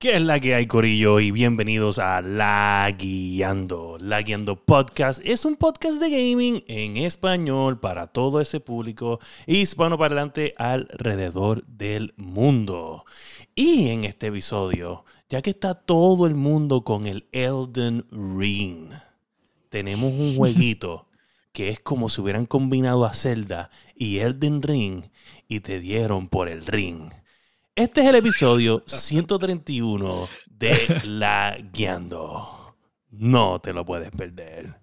¿Qué es la que hay, Corillo? Y bienvenidos a La Guiando. La Guiando Podcast es un podcast de gaming en español para todo ese público hispano parlante alrededor del mundo. Y en este episodio, ya que está todo el mundo con el Elden Ring, tenemos un jueguito que es como si hubieran combinado a Zelda y Elden Ring y te dieron por el ring. Este es el episodio 131 de La Guiando. No te lo puedes perder.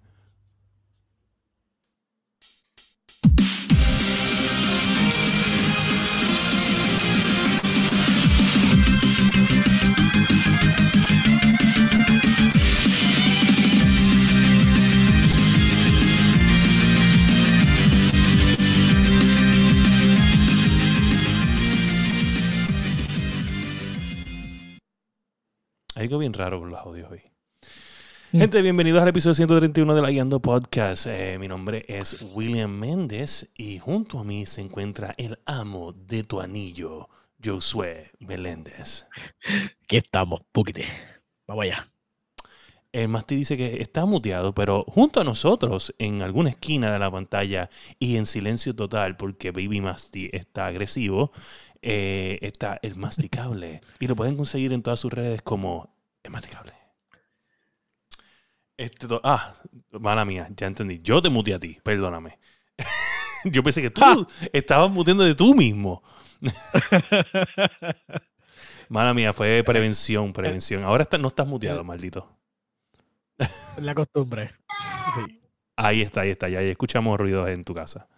Algo bien raro con los audios hoy. Gente, bienvenidos al episodio 131 de La Guiando Podcast. Eh, mi nombre es William Méndez y junto a mí se encuentra el amo de tu anillo, Josué Meléndez. Aquí estamos, Puquite. Vamos allá. El Masti dice que está muteado, pero junto a nosotros, en alguna esquina de la pantalla y en silencio total, porque Baby Masti está agresivo, eh, está el Masticable. y lo pueden conseguir en todas sus redes como el Masticable. Este ah, mala mía, ya entendí. Yo te muteé a ti, perdóname. Yo pensé que tú estabas muteando de tú mismo. Mala mía, fue prevención, prevención. Ahora está- no estás muteado, maldito. La costumbre. Sí. Ahí está, ahí está. Ya, ya escuchamos ruidos en tu casa.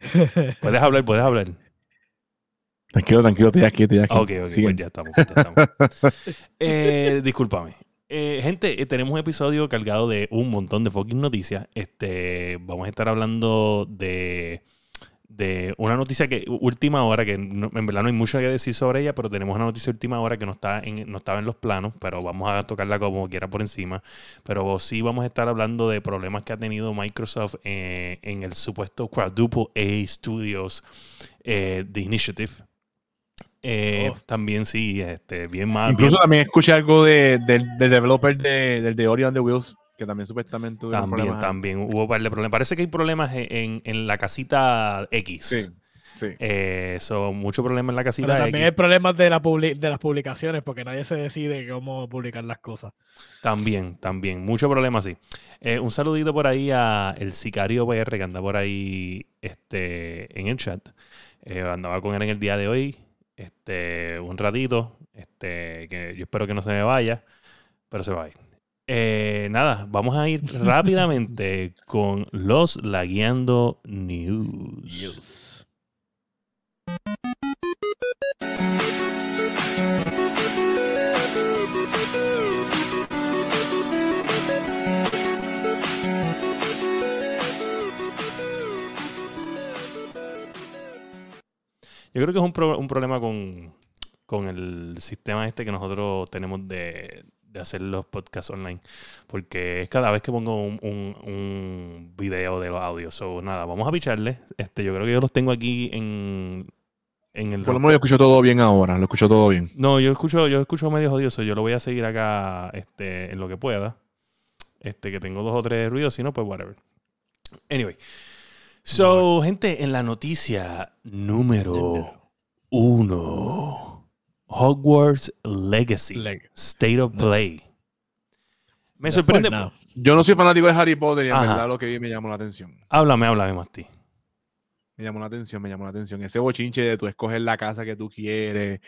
Puedes hablar, puedes hablar. Tranquilo, tranquilo, estoy aquí, estoy aquí. Ok, ok, pues ya estamos. pues ya estamos. Eh, discúlpame. Eh, gente, eh, tenemos un episodio cargado de un montón de fucking noticias. Este, vamos a estar hablando de, de una noticia que última hora, que no- en verdad no hay mucho que decir sobre ella, pero tenemos una noticia última hora que no, está en, no estaba en los planos, pero vamos a tocarla como quiera por encima. Pero sí vamos a estar hablando de problemas que ha tenido Microsoft eh, en el supuesto Quadruple A Studios eh, The Initiative. Eh, Oh. También sí, este, bien mal. Incluso bien- también escuché algo de, del, del developer de, del de Ori and the Wheels, que también supuestamente tuvieron También, problemas. también hubo un par de problemas. Parece que hay problemas en, en- la casita X. Sí, sí. Eh, son muchos problemas en la casita Pero también hay problemas de, la de las publicaciones porque nadie se decide cómo publicar las cosas. También, también. Muchos problemas, sí. Eh, un saludito por ahí a el sicario PR que anda por ahí este, en el chat. Eh, andaba con él en el día de hoy. Este, un ratito. Este, que yo espero que no se me vaya. Pero se va a ir. Eh, nada, vamos a ir rápidamente con los Lagueando News. Yo creo que es un, pro- un problema con, con el sistema este que nosotros tenemos de, de hacer los podcasts online. Porque es cada vez que pongo un, un, un video de los audios. So, nada, vamos a picharle. Este, yo creo que yo los tengo aquí en, en el. Por lo menos yo escucho todo bien ahora, lo escucho todo bien. No, yo escucho, yo escucho medio jodioso. Yo lo voy a seguir acá este, en lo que pueda. Este, que tengo dos o tres ruidos, si no, pues whatever. Anyway. So, gente, en la noticia número uno. Hogwarts Legacy. Leg- State of. Play. Me sorprende. pues, no. Yo no soy fanático de Harry Potter y en Ajá. verdad lo que vi me llamó la atención. Háblame, háblame, Masti. Me llamó la atención, me llamó la atención. Ese bochinche de tú escoger la casa que tú quieres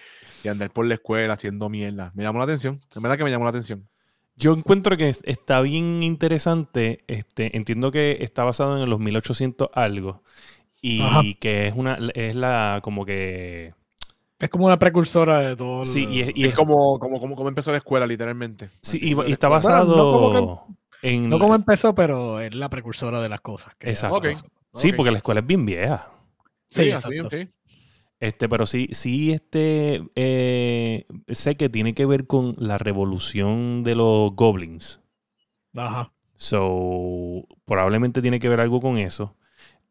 y andar por la escuela haciendo mierda. Me llamó la atención. En verdad que me llamó la atención. Yo encuentro que está bien interesante. Este, entiendo que está basado en los 1800 algo. Y Ajá. que es una es la como que Es como una precursora de todo. sí, lo- y, es, y Y es es- como, como, como, como empezó la escuela, literalmente. sí, y, está. Bueno, basado no como en No como empezó, pero es la precursora de las cosas. que Exacto. Sí, porque la escuela es bien vieja. Sí, Sí, así, exacto. sí. Este, pero sí, sí, este, eh, sé que tiene que ver con la revolución de los goblins. Ajá. So, probablemente tiene que ver algo con eso.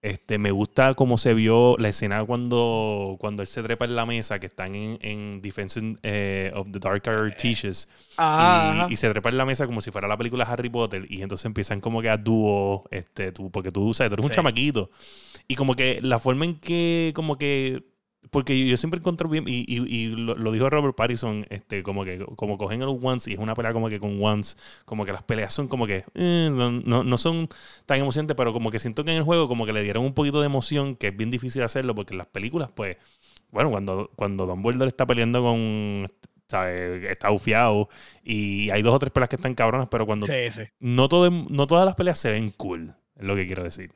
Este, me gusta cómo se vio la escena cuando, cuando él se trepa en la mesa, que están en, en Defense eh, of the Dark Artiches. Ah, y, y se trepa en la mesa como si fuera la película Harry Potter. Y entonces empiezan como que a dúo, este, tú, porque tú, sabes, tú eres un chamaquito. Y como que la forma en que, como que porque yo siempre encuentro bien, y, y- y lo, lo dijo Robert Pattinson, este, como que como cogen a los Ones y es una pelea como que con Ones, como que las peleas son como que eh, no, no- no son tan emocionantes, pero como que siento que en el juego como que le dieron un poquito de emoción, que es bien difícil hacerlo, porque en las películas, pues, bueno, cuando, cuando Dumbledore está peleando con, ¿sabes? está bufiado, y hay dos o tres peleas que están cabronas, pero cuando sí, sí. no, todo, no todas las peleas se ven cool, es lo que quiero decir.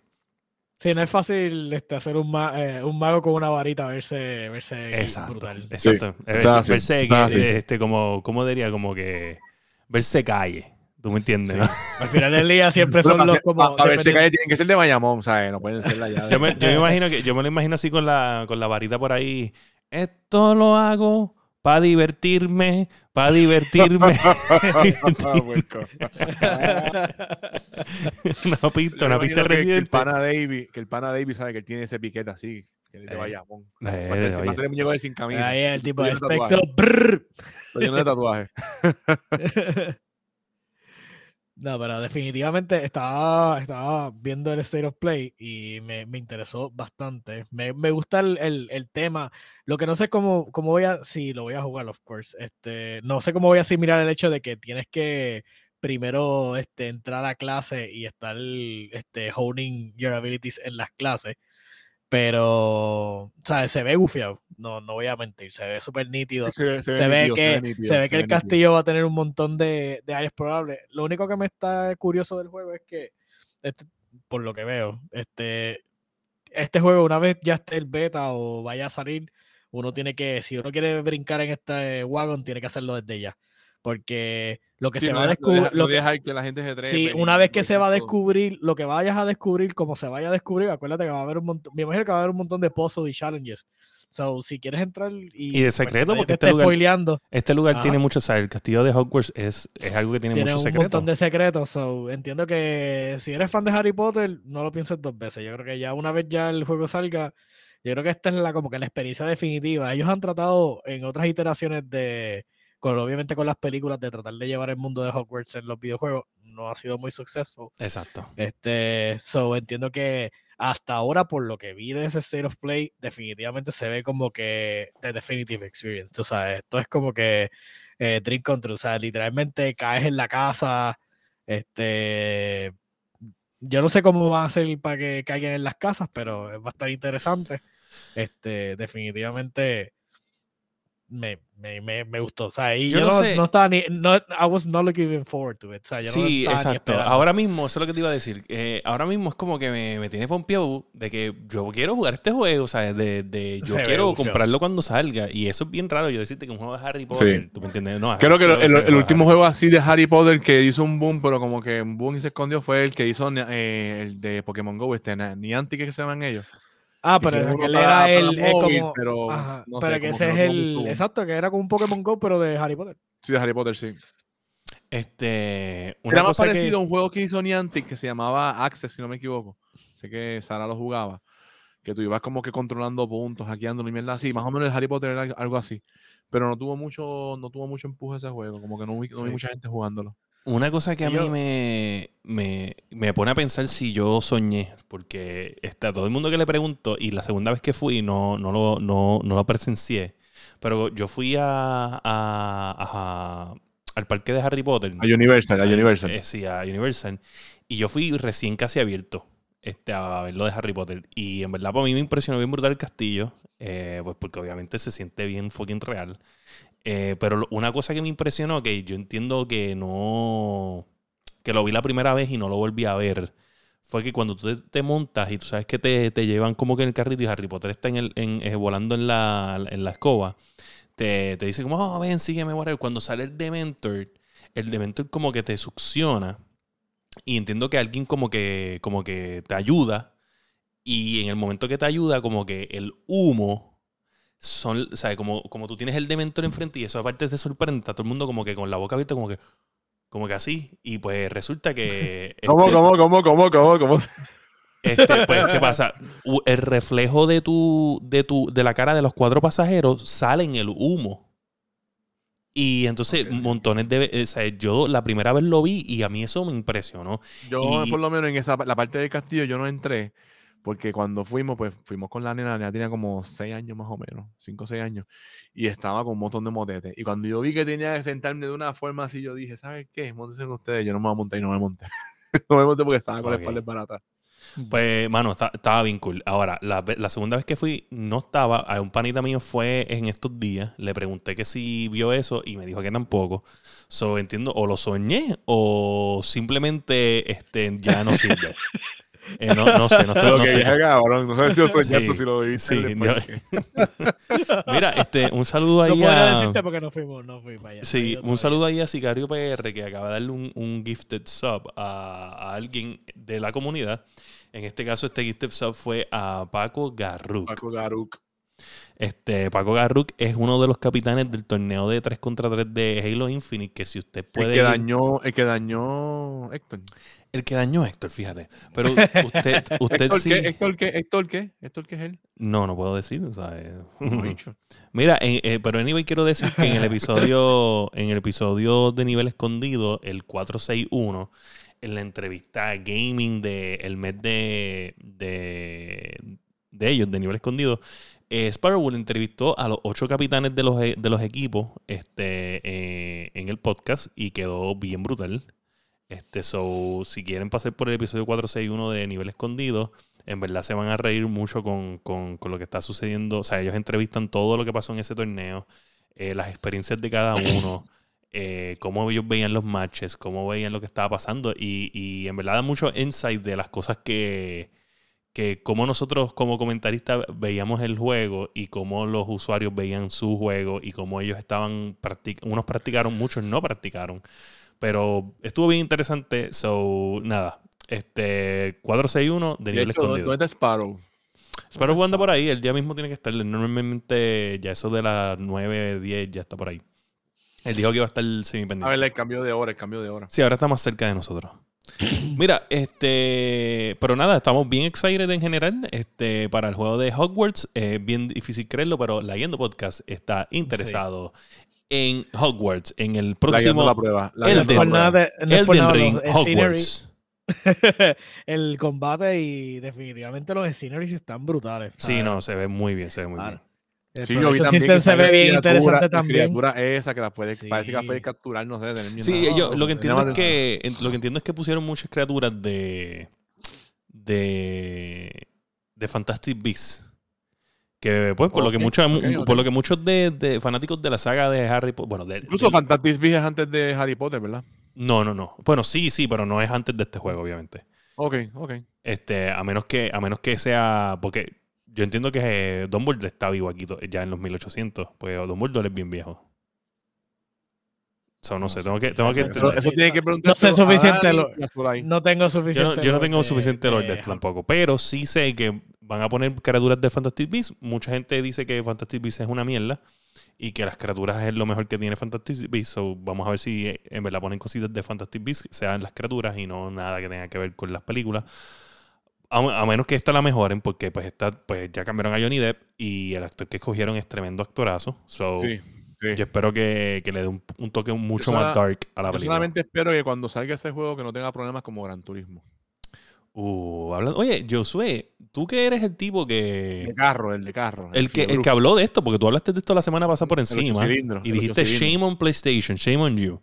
Sí, no es fácil este, hacer un, ma- eh, un mago con una varita verse, verse Exacto. brutal. Exacto. Sí, Verse, sí, verse sí, sí. este, como, ¿cómo diría? Como que verse calle. ¿Tú me entiendes? Sí. no? Al final del día siempre son los como. pa- para ver si dependiendo- calle tienen que ser de Bayamón, ¿sabes? No pueden ser la llave. Yo me, yo me imagino que yo me lo imagino así con la, con la varita por ahí. Esto lo hago para divertirme, para divertirme. una pista, una pista que, que el residente. pana David, que el pana David sabe que él tiene ese piquete así, que de Eh. Bayamón. Eh, Va a ser el muñeco de sin camisa. Ahí el tipo de tatuaje. espectro. lleno de tatuajes. No, pero definitivamente estaba, estaba viendo el State of Play y me, me interesó bastante. Me, me gusta el, el- el tema. Lo que no sé cómo, cómo voy a, sí, lo voy a jugar, of course. Este, no sé cómo voy a asimilar el hecho de que tienes que primero este, entrar a clase y estar este, honing your abilities en las clases. Pero, ¿sabes? Se ve gufiado. No, no voy a mentir. Se ve súper nítido. Se, ve- Se ve nítido, que, nítido, se ve que el nítido. castillo va a tener un montón de, de áreas probables. Lo único que me está curioso del juego es que, este, por lo que veo, este, este juego, una vez ya esté el beta o vaya a salir, uno tiene que, si uno quiere brincar en este wagon, tiene que hacerlo desde ya. Porque lo que Sí, se no va a descubrir. no lo que- dejar que la gente se trepe. Sí, una vez que todo se va a descubrir, lo que vayas a descubrir, como se vaya a descubrir, acuérdate que va a haber un montón, me imagino que va a haber un montón de puzzles y challenges. So, si quieres entrar y... Y de pues, secreto, porque te este lugar- spoileando, Este lugar Ajá. tiene mucho, o sea, el castillo de Hogwarts es, es algo que tiene, tiene muchos un secretos. montón de secretos. So, entiendo que si eres fan de Harry Potter, no lo pienses dos veces. Yo creo que ya una vez ya el juego salga, yo creo que esta es la como que la experiencia definitiva. Ellos han tratado en otras iteraciones de, con, obviamente con las películas, de tratar de llevar el mundo de Hogwarts en los videojuegos. No ha sido muy successful. Exacto. Este, so entiendo que hasta ahora, por lo que vi de ese State of Play, definitivamente se ve como que The Definitive Experience. Tú sabes, esto es como que eh, Dream Come True. O sea, literalmente caes en la casa. Este, yo no sé cómo van a hacer para que caigan en las casas, pero va a estar interesante. Este, definitivamente me, me, me, me gustó. O sea, y Yo yo, no no, sé. no estaba ni, no, I was not looking forward to it. O sea, yo no Sí, ni exacto. Ahora mismo, eso es lo que te iba a decir. eh, ahora mismo es como que me, me tiene pompeado de que yo quiero jugar este juego, ¿sabes? De, de yo Se quiero comprarlo cuando salga. Y eso es bien raro, yo decirte que un juego de Harry Potter, ¿tú me entiendes? No, Creo que el, el de último Harry. juego así de Harry Potter que hizo un boom, pero como que un boom y se escondió fue el que hizo eh, el de Pokémon Go, este Niantic que se llaman ellos. Ah, pero uno para- era el, es móvil, como, pero ajá, no pero sé, que como ese que es el, exacto, que era como un Pokémon Go, pero de Harry Potter. Sí, de Harry Potter, sí. Este, una Era más cosa parecido que... a un juego que hizo Niantic que se llamaba Access, si no me equivoco. Sé que Sara lo jugaba. Que tú ibas como que controlando puntos, hackeando y mierda así. Más o menos el Harry Potter era algo así. Pero no tuvo mucho, no tuvo mucho empuje ese juego. Como que no vi, no vi mucha gente jugándolo. Una cosa que a mí me, me, me pone a pensar si yo soñé, porque está todo el mundo que le pregunto, y la segunda vez que fui no, no, lo, no, no lo presencié, pero yo fui a, a- a- al parque de Harry Potter. A Universal, a Universal. eh, sí, a Universal. Y yo fui recién casi abierto este, a ver lo de Harry Potter. Y en verdad, para mí me impresionó bien brutal el castillo. eh, pues porque obviamente se siente bien fucking real. Eh, pero una cosa que me impresionó, que yo entiendo que no. que lo vi la primera vez y no lo volví a ver. Fue que cuando tú te, montas y tú sabes que te, te llevan como que en el carrito y Harry Potter está en el, eh, volando en la, en la escoba, te, te dice como, oh, ven, sígueme, whatever. Cuando sale el Dementor, el Dementor como que te succiona. Y entiendo que alguien como que, como que te ayuda. Y en el momento que te ayuda, como que el humo son, ¿sabes? Como, como tú tienes el Dementor enfrente y eso aparte te sorprende, está todo el mundo como que con la boca abierta, como que, como que así. Y pues resulta que. ¿Cómo, este, cómo, cómo, cómo, cómo, cómo? Este, pues, ¿qué pasa? El reflejo de tu, de tu, de la cara de los cuatro pasajeros sale en el humo. Y entonces, montones de o sea, yo la primera vez lo vi y a mí eso me impresionó. Yo, Y- por lo menos en esa la parte del castillo, yo no entré. Porque cuando fuimos, pues fuimos con la nena, la nena tenía como 6 años más o menos, 5 o 6 años, y estaba con un montón de motetes. Y cuando yo vi que tenía que sentarme de una forma así, yo dije, ¿sabes qué? Móntense con ustedes, yo no me voy a montar y no me monté. no me monté porque estaba con Ok. la espalda barata. Pues, mano, está- estaba bien cool. Ahora, la, la segunda vez que fui, no estaba. A un panita mío fue en estos días. Le pregunté que si vio eso y me dijo que tampoco. So, entiendo, o lo soñé o simplemente este, ya no sirve. Eh, no, no sé, no, estoy- Lo no que sé. dije, cabrón, no sé si lo soñaste, Sí, si lo viste. sí. Mira, este, un saludo No ahí podría a. decirte porque no fuimos, no fui para allá. Sí, No un saludo ahí a Sicario PR que acaba de darle un, un gifted sub a, a alguien de la comunidad. En este caso, este gifted sub fue a Paco Garruk. Paco Garuk. Este, Paco Garruk es uno de los capitanes del torneo de 3 contra 3 de Halo Infinite, que si usted puede... El que dañó, el que dañó Héctor. El que dañó a Héctor, fíjate. Pero usted, usted Héctor, sí... ¿qué? Héctor, ¿qué? Héctor, ¿qué? Héctor, ¿qué es él? No, no puedo decir, o sea, eh, dicho. Mira, eh, eh, pero anyway quiero decir que en el episodio, en el episodio de nivel escondido, el 461, en la entrevista gaming del el mes de, de, de ellos, de nivel escondido, eh, Sparrow entrevistó a los ocho capitanes de los, e- de los equipos este, eh, en el podcast y quedó bien brutal. Este, so, si quieren pasar por el episodio 461 de nivel escondido, en verdad se van a reír mucho con, con- con lo que está sucediendo. O sea, ellos entrevistan todo lo que pasó en ese torneo, eh, las experiencias de cada uno, eh, cómo ellos veían los matches, cómo veían lo que estaba pasando. Y, y en verdad da mucho insight de las cosas que, que cómo nosotros como comentaristas veíamos el juego y cómo los usuarios veían su juego y cómo ellos estaban, unos practicaron, muchos no practicaron. Pero estuvo bien interesante. So, nada. Este 461 de De nivel hecho, escondido. ¿dónde está Sparrow? Sparrow anda por ahí, el día mismo tiene que estar. Normalmente ya eso de las 9, 10 ya está por ahí. Él dijo que iba a estar A ver, semipendiente. el cambio de hora, el cambio de hora. Sí, ahora está más cerca de nosotros. Mira, este, pero nada, estamos bien excited en general este, para el juego de Hogwarts. Es bien difícil creerlo, pero la Yendo Podcast está interesado en Hogwarts, en el próximo la prueba. La Elden nada de- no Elden nada, Ring los Hogwarts. el combate y definitivamente los sceneries están brutales. Sí, ¿sabes? no, se ve muy bien, se ve muy Claro. bien. El Sí, yo vi también que se ve bien criatura- interesante la también. criatura esa que las puede, parece que las puede Sí. capturar, no sé, tener. Sí, No, yo lo que entiendo es que en- lo que entiendo es que pusieron muchas criaturas de de de Fantastic Beasts. Que pues por lo que muchos por lo que muchos de, de fanáticos de la saga de Harry Potter, bueno, de- Incluso del- Fantastic Beasts es antes de Harry Potter, ¿verdad? no, no, no. Bueno, sí, sí, pero no es antes de este juego, obviamente. Ok, ok. Este, a menos que a menos que sea porque yo entiendo que eh, Dumbledore está vivo aquí ya en los 1800, pues Dumbledore es bien viejo. So, no, No sé, tengo que tengo que Eso- Eso, eso tiene que preguntar. No sé suficiente lo-. No tengo Yo suficiente. no, yo no tengo de- suficiente lore de de esto tampoco, pero sí sé que van a poner criaturas de Fantastic Beasts. Mucha gente dice que Fantastic Beasts es una mierda y que las criaturas es lo mejor que tiene Fantastic Beasts. So, vamos a ver si eh, en verdad ponen cositas de Fantastic Beasts, sean las criaturas y no nada que tenga que ver con las películas. A, a menos que esta la mejoren, porque pues esta, pues ya cambiaron a Johnny Depp y el actor que escogieron es tremendo actorazo. So, Sí, sí. yo espero que, que le dé un, un toque mucho Yo más sola- dark a la Yo película. solamente espero que cuando salga ese juego que no tenga problemas como Gran Turismo. Uh, hablando- oye, Josué, tú que eres el tipo que... El de carro, el de carro. El que, el que habló de esto, porque tú hablaste de esto la semana pasada por encima. cilindros, Y dijiste shame on PlayStation, shame on you.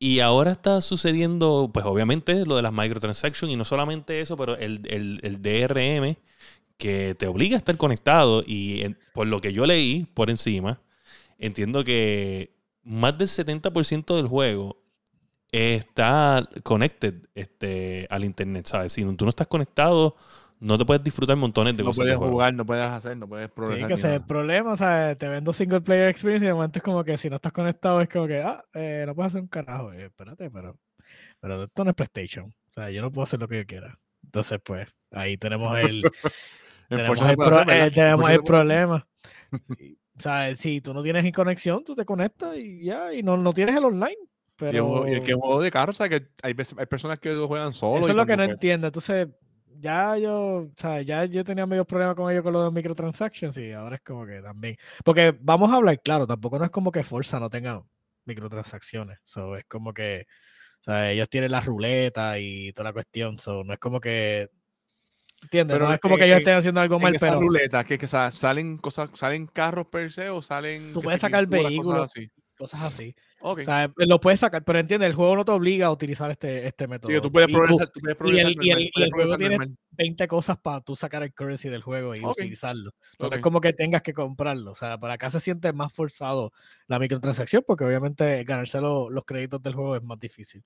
Y ahora está sucediendo, pues obviamente, lo de las microtransactions. Y no solamente eso, pero el, el- el DRM que te obliga a estar conectado. Y en- por lo que yo leí por encima, entiendo que más del 70% del juego está connected este, al internet, ¿sabes? Si tú no estás conectado, no te puedes disfrutar montones de No cosas. del puedes juego. jugar, no puedes hacer, no puedes Sí, progresar. que ni ese es el problema, o sea, te vendo single player experience y de momento es como que si no estás conectado es como que, ah, eh, no puedes hacer un carajo, eh, espérate, pero, pero esto no es PlayStation, o sea, yo no puedo hacer lo que yo quiera. Entonces, pues, ahí tenemos el, En tenemos el, pro- hacer, eh, tenemos el problema. Sí, O sea, si tú no tienes conexión, tú te conectas y ya, y no, no tienes el online. Pero y es que juego de carro, o sea, que hay, hay personas que lo juegan solo. eso es lo que no entiendo. Entonces, ya yo, o sea, ya yo tenía medio problemas con ellos con los microtransactions y ahora es como que también. Porque vamos a hablar, claro, tampoco no es como que Forza no tenga microtransacciones. So, es como que, o sea, ellos tienen la ruleta y toda la cuestión. So, no es como que. ¿Entiendes? Pero no es como que en- ellos estén haciendo algo En mal, pero ruleta, que, que salen cosas, salen carros per se o salen. Tú que puedes sacar pinturas, cosas vehículos. así. cosas así. O sea, lo puedes sacar, pero entiende, el juego no te obliga a utilizar este, este método. Sí, tú puedes progresar, tú puedes y progresar el- y el- normal, y el juego tiene- normal. 20 cosas para tú sacar el currency del juego y utilizarlo. No es como que tengas que comprarlo. O sea, para acá se siente más forzado la microtransacción porque obviamente ganarse lo- los créditos del juego es más difícil.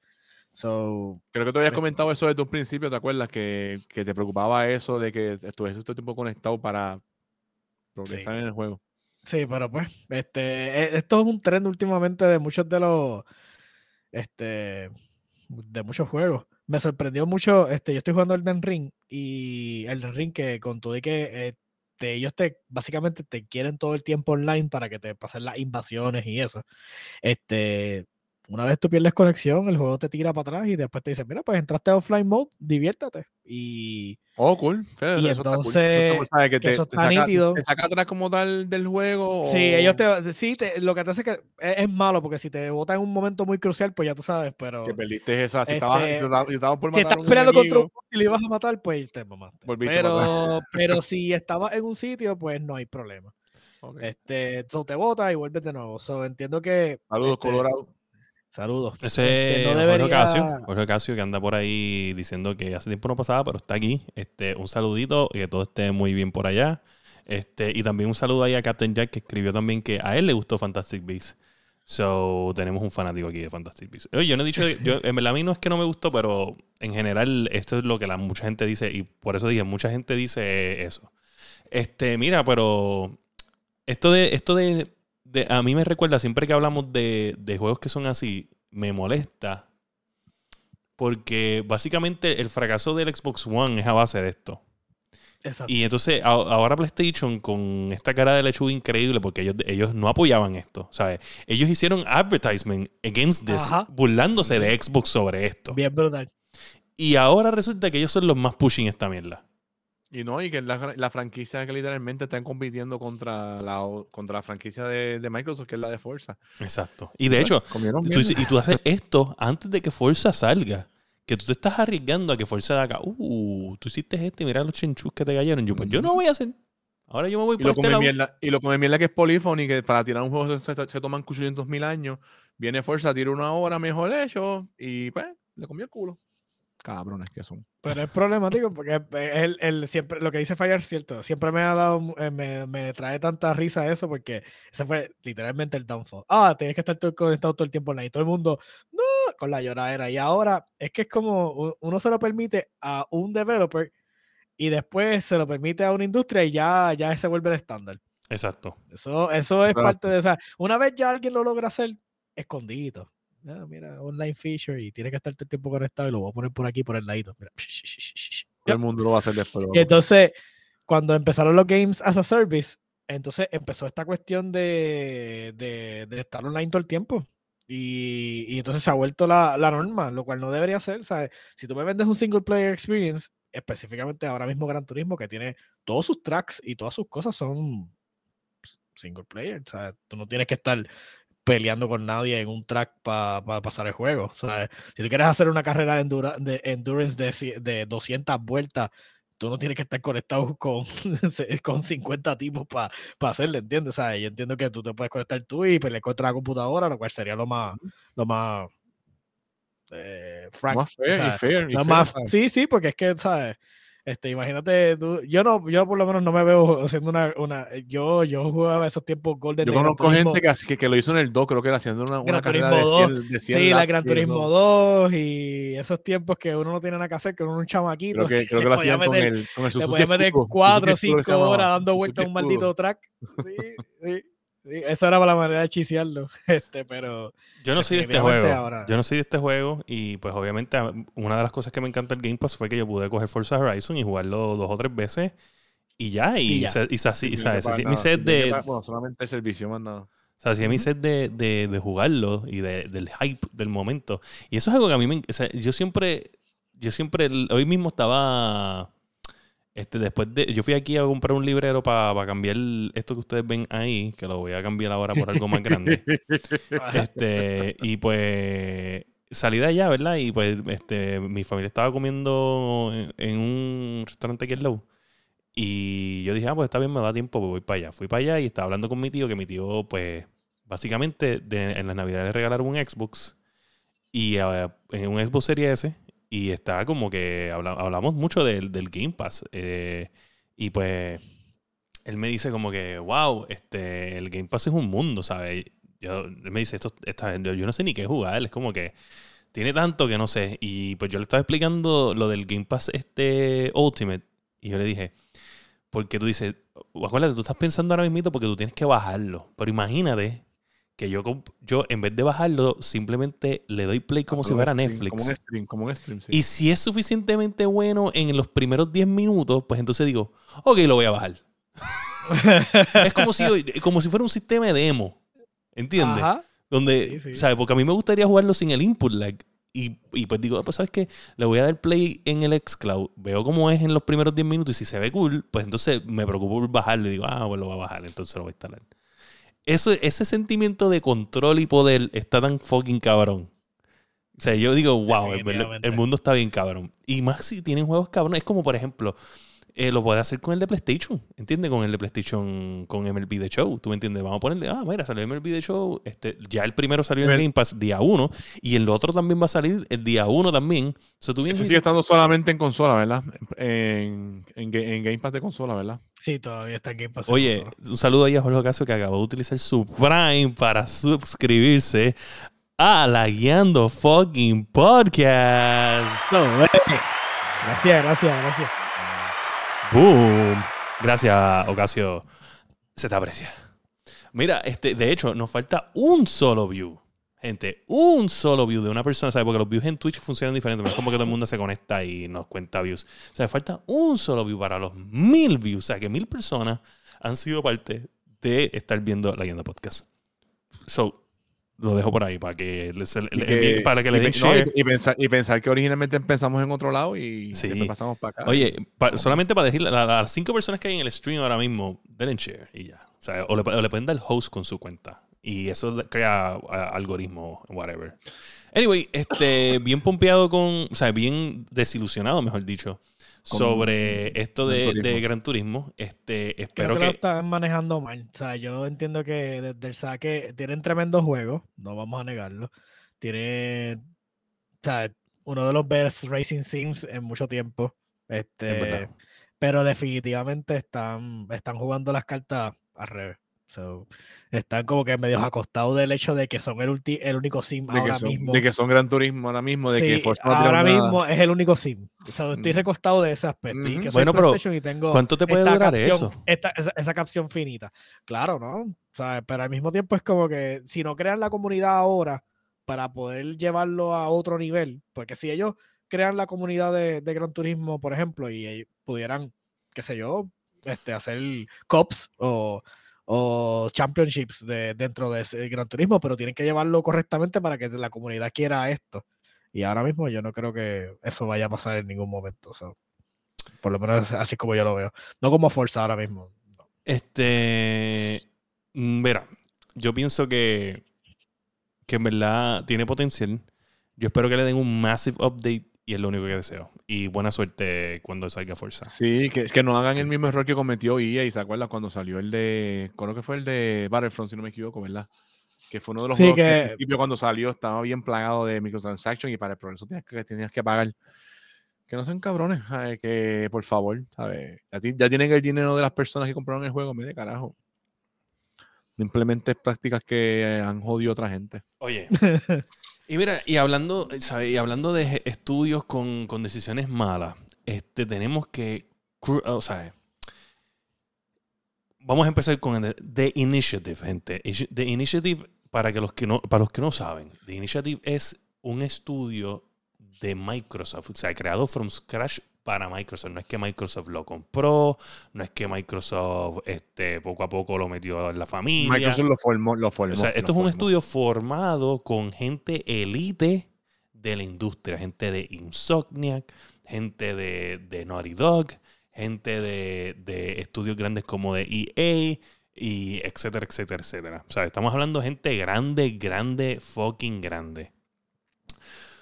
So, Creo que tú habías Pues- comentado eso desde un principio, ¿te acuerdas? Que, que te preocupaba eso de que estuvieses todo el tiempo conectado para progresar en el juego. Sí, pero pues, este, e- esto es un trend últimamente de muchos de los, este, de muchos juegos. Me sorprendió mucho, este, yo estoy jugando Elden Ring y Elden Ring que con todo y que eh, te- ellos te, básicamente te quieren todo el tiempo online para que te pasen las invasiones y eso. Este, una vez tú pierdes conexión, el juego te tira para atrás y después te dice, mira, pues entraste a offline mode, diviértate. Y Oh, cool. Sí, Y eso entonces, está cool, que que te, eso te está saca, nítido. te saca atrás como tal del juego. Sí, ellos o te, sí, te- lo que te hace que es, es malo porque si te botan en un momento muy crucial, pues ya tú sabes, pero Que perdiste esa. Si estabas Este, si estabas- si estabas por si matar estás a un peleando contra un y le ibas a matar, pues te mamaste. Pero, pero si estabas en un sitio, pues no hay problema. ok. Este, so te botas y vuelves de nuevo. So, entiendo que. Saludos, este, Colorado. Saludos. Ese Este, es no Jorge debería- Ocasio, Jorge Ocasio, que anda por ahí diciendo que hace tiempo no pasaba, pero está aquí. Este, un saludito y que todo esté muy bien por allá. Este, y también un saludo ahí a Captain Jack, que escribió también que a él le gustó Fantastic Beasts. So, tenemos un fanático aquí de Fantastic Beasts. Oye, yo no he dicho, yo, en verdad a mí no es que no me gustó, pero en general esto es lo que la mucha gente dice y por eso dije, mucha gente dice eso. Este, mira, pero esto de, esto de, de- a mí me recuerda, siempre que hablamos de, de juegos que son así, me molesta porque básicamente el fracaso del Xbox One es a base de esto. Exacto. Y entonces a- ahora PlayStation con esta cara de lechuga increíble porque ellos, ellos no apoyaban esto, ¿sabes? Ellos hicieron advertisement against this, Ajá. burlándose de Xbox sobre esto. Bien brutal. Y ahora resulta que ellos son los más pushing esta mierda. Y no, y que la, la franquicia que literalmente están compitiendo contra la, contra la franquicia de, de Microsoft, que es la de Forza. Exacto. Y de hecho, comieron tú y tú haces esto antes de que Forza salga. Que tú te estás arriesgando a que Forza haga, uh, tú hiciste este y mira los chinchus que te cayeron. Yo, pues yo no voy a hacer. Ahora yo me voy Y por lo, este lado. mierda, y lo come mierda que es Polyphony, que para tirar un juego se, se- se toman 800 mil años. Viene Forza, tira una hora mejor hecho y pues le comió el culo. Cabrones que son. Pero es problemático porque él, él siempre, lo que dice Fallar es cierto. Siempre me ha dado, eh, me, me trae tanta risa eso porque ese fue literalmente el downfall. Ah, tienes que estar todo conectado todo el tiempo online. Y todo el mundo, no, con la lloradera. Y ahora es que es como uno se lo permite a un developer y después se lo permite a una industria y ya, ya se vuelve el estándar. Exacto. Eso, eso es parte de esa. Una vez ya alguien lo logra hacer, escondido. Ah, mira, online feature y tiene que estar todo el tiempo conectado y lo voy a poner por aquí, por el ladito. Mira. Todo el mundo lo va a hacer después. Y entonces, cuando empezaron los games as a service, entonces empezó esta cuestión de, de, de estar online todo el tiempo. Y, y entonces se ha vuelto la, la norma, lo cual no debería ser. ¿sabes? Si tú me vendes un single player experience, específicamente ahora mismo Gran Turismo, que tiene todos sus tracks y todas sus cosas son single player. ¿sabes? Tú no tienes que estar peleando con nadie en un track para pasar el juego. ¿sabes? Si tú quieres hacer una carrera de, endura- de endurance de, de 200 vueltas, tú no tienes que estar conectado con, con 50 tipos para hacerlo, ¿entiendes? ¿Sabes? Yo entiendo que tú te puedes conectar tú y pelear contra la computadora, lo cual sería lo más, lo más eh, frank. Más o fair sea, y fair. y fair, más- sí, sí, porque es que, ¿sabes? Este, imagínate tú, yo no, yo por lo menos no me veo haciendo una, una yo, yo jugaba esos tiempos Golden Yo de Gran conozco gente que, que, lo hizo en el 2, creo que era haciendo una, una Gran carrera Turismo de 2. 100, de 100 Sí, la laps Gran y eso. Turismo 2 y esos tiempos que uno no tiene nada que hacer, que uno es un chamaquito. Creo que, creo que lo hacían con meter- el, con el Suzuki podías meter Escudo, 4 o Suzuki Escudo 5 que se llamaba, horas dando vueltas a un maldito track. Sí, sí, Esa era la manera de chisearlo. Este, pero Yo no soy de este juego. ahora- Yo no soy de este juego. Y pues obviamente una de las cosas que me encanta el Game Pass fue que yo pude coger Forza Horizon y jugarlo dos o tres veces. Y ya, y, Y ya. se- y mi set de, Bueno, solamente el servicio, más nada. O sea, si a mi set de, de, de jugarlo y de- del hype del momento. Y eso es algo que a mí me... o sea, yo siempre... Yo siempre... Hoy mismo estaba... Este, después de, yo fui aquí a comprar un librero para cambiar esto que ustedes ven ahí, que lo voy a cambiar ahora por algo más grande. este, y pues salí de allá, ¿verdad? Y pues este, mi familia estaba comiendo en, en un restaurante aquí en Low. Y yo dije, ah, pues está bien, me da tiempo, pues voy para allá. Fui para allá y estaba hablando con mi tío, que mi tío, pues, básicamente de- en las navidades le regalaron un Xbox. Y eh, en un Xbox Series S. Y está como que habla- hablamos mucho del, del Game Pass. eh, y pues él me dice como que, wow, este, el Game Pass es un mundo, ¿sabes? Yo, él me dice, esto, esta- yo no sé ni qué jugar. Es como que tiene tanto que no sé. Y pues yo le estaba explicando lo del Game Pass este Ultimate. Y yo le dije, porque tú dices, acuérdate, tú estás pensando ahora mismo porque tú tienes que bajarlo. Pero imagínate que yo, yo en vez de bajarlo, simplemente le doy play como si fuera stream, Netflix. Como un stream, como un stream, sí. Y si es suficientemente bueno en los primeros 10 minutos, pues entonces digo, ok, lo voy a bajar. es como si, como si fuera un sistema de demo. ¿Entiendes? Ajá. Donde, Sí, sí. ¿sabes? Porque a mí me gustaría jugarlo sin el input lag. Y, y pues digo, pues sabes qué, le voy a dar play en el xCloud, veo cómo es en los primeros 10 minutos y si se ve cool, pues entonces me preocupo por bajarlo y digo, ah, pues lo voy a bajar, entonces lo voy a instalar. Eso, ese sentimiento de control y poder está tan fucking cabrón. O sea, yo digo, wow, el, el mundo está bien cabrón. Y más si tienen juegos cabrones. Es como, por ejemplo, eh, lo puedes hacer con el de PlayStation. ¿Entiendes? Con el de PlayStation, con MLB The Show. ¿Tú me entiendes? Vamos a ponerle, ah, mira, salió MLB The Show. Este, ya el primero salió en. Game Pass día 1. Y el otro también va a salir el día 1 también. O sea, tú Ese y sigue estando solamente en consola, ¿verdad? En, en, ga- en Game Pass de consola, ¿verdad? Sí, todavía está en Game Pass. Oye, un saludo ahí a Jorge Ocasio que acabó de utilizar su Prime para suscribirse a la Guiando Fucking Podcast. No. Gracias, gracias, gracias. Boom. Gracias, Ocasio. Se te aprecia. Mira, este, de hecho, nos falta un solo view. Gente, un solo view de una persona, ¿sabes? Porque los views en Twitch funcionan diferente. Es como que todo el mundo se conecta y nos cuenta views. O sea, falta un solo view para los mil views. O sea, que mil personas han sido parte de estar viendo la guianda podcast. So, lo dejo por ahí para que, les- le- Y le- para que y den no, y- pensar, y pensar que originalmente empezamos en otro lado y Sí. después pasamos para acá. Oye, pa- solamente para decirle a, las cinco personas que hay en el stream ahora mismo, denle share y ya. O, sea, o, le, o le pueden dar host con su cuenta. Y eso crea algoritmo, whatever. Anyway, este, bien pompeado con, o sea, bien desilusionado, mejor dicho, sobre esto de, Gran de Turismo. Gran Turismo. Este, Creo espero que, que... lo están manejando mal. O sea, yo entiendo que desde el saque tienen tremendos juegos, no vamos a negarlo. Tiene, o sea, uno de los best racing sims en mucho tiempo. Este, pero definitivamente están, están jugando las cartas al revés. So, están como que medio acostados del hecho de que son el, ulti- el único sim de, ahora que son, mismo. de que son Gran Turismo ahora mismo, de que Sí, no tirado ahora nada. mismo es el único sim. O sea, estoy Mm. recostado de ese aspecto. y Ujú. que soy Bueno, pero, y tengo ¿Cuánto te puede durar capción- eso? esta- esa, esa capción finita. Claro, ¿no? ¿Sabes? Pero al mismo tiempo es como que si no crean la comunidad ahora para poder llevarlo a otro nivel, porque si ellos crean la comunidad de, de Gran Turismo, por ejemplo, y ellos pudieran, qué sé yo, este, hacer cops o, o championships de, dentro de ese Gran Turismo, pero tienen que llevarlo correctamente para que la comunidad quiera esto. Y ahora mismo yo no creo que eso vaya a pasar en ningún momento. so, Por lo menos así como yo lo veo. No como Forza ahora mismo. no. Este. mm, Mira, yo pienso que. Que en verdad tiene potencial. Yo espero que le den un massive update y es lo único que deseo. Y buena suerte cuando salga Forza. Sí, que, que no hagan el mismo error que cometió EA, y se acuerdan cuando salió el de, creo que fue el de Battlefront, si no me equivoco, ¿verdad? Que fue uno de los Sí, juegos que, que- al principio cuando salió estaba bien plagado de microtransactions y para el progreso tenías que, tenías que pagar. Que no sean cabrones, ay, que por favor, ¿sabes? Ya, ti- ya tienen el dinero de las personas que compraron el juego, mire carajo. No implementes prácticas que han jodido a otra gente. Oye. Y mira, y hablando, ¿sabes? Y hablando de estudios con, con decisiones malas, este, tenemos que. O sea. Vamos a empezar con el The Initiative, gente. The Initiative, para, que los que no, para los que no saben, The Initiative es un estudio de Microsoft, o sea, creado from scratch para Microsoft. No es que Microsoft lo compró, no es que Microsoft este, poco a poco lo metió en la familia. Microsoft lo formó, lo formó. O sea, lo esto es un formó. estudio formado con gente elite de la industria, gente de Insomniac, gente de, de Naughty Dog, gente de, de estudios grandes como de EA y etcétera, etcétera, etcétera. O sea, estamos hablando de gente grande, grande, fucking grande.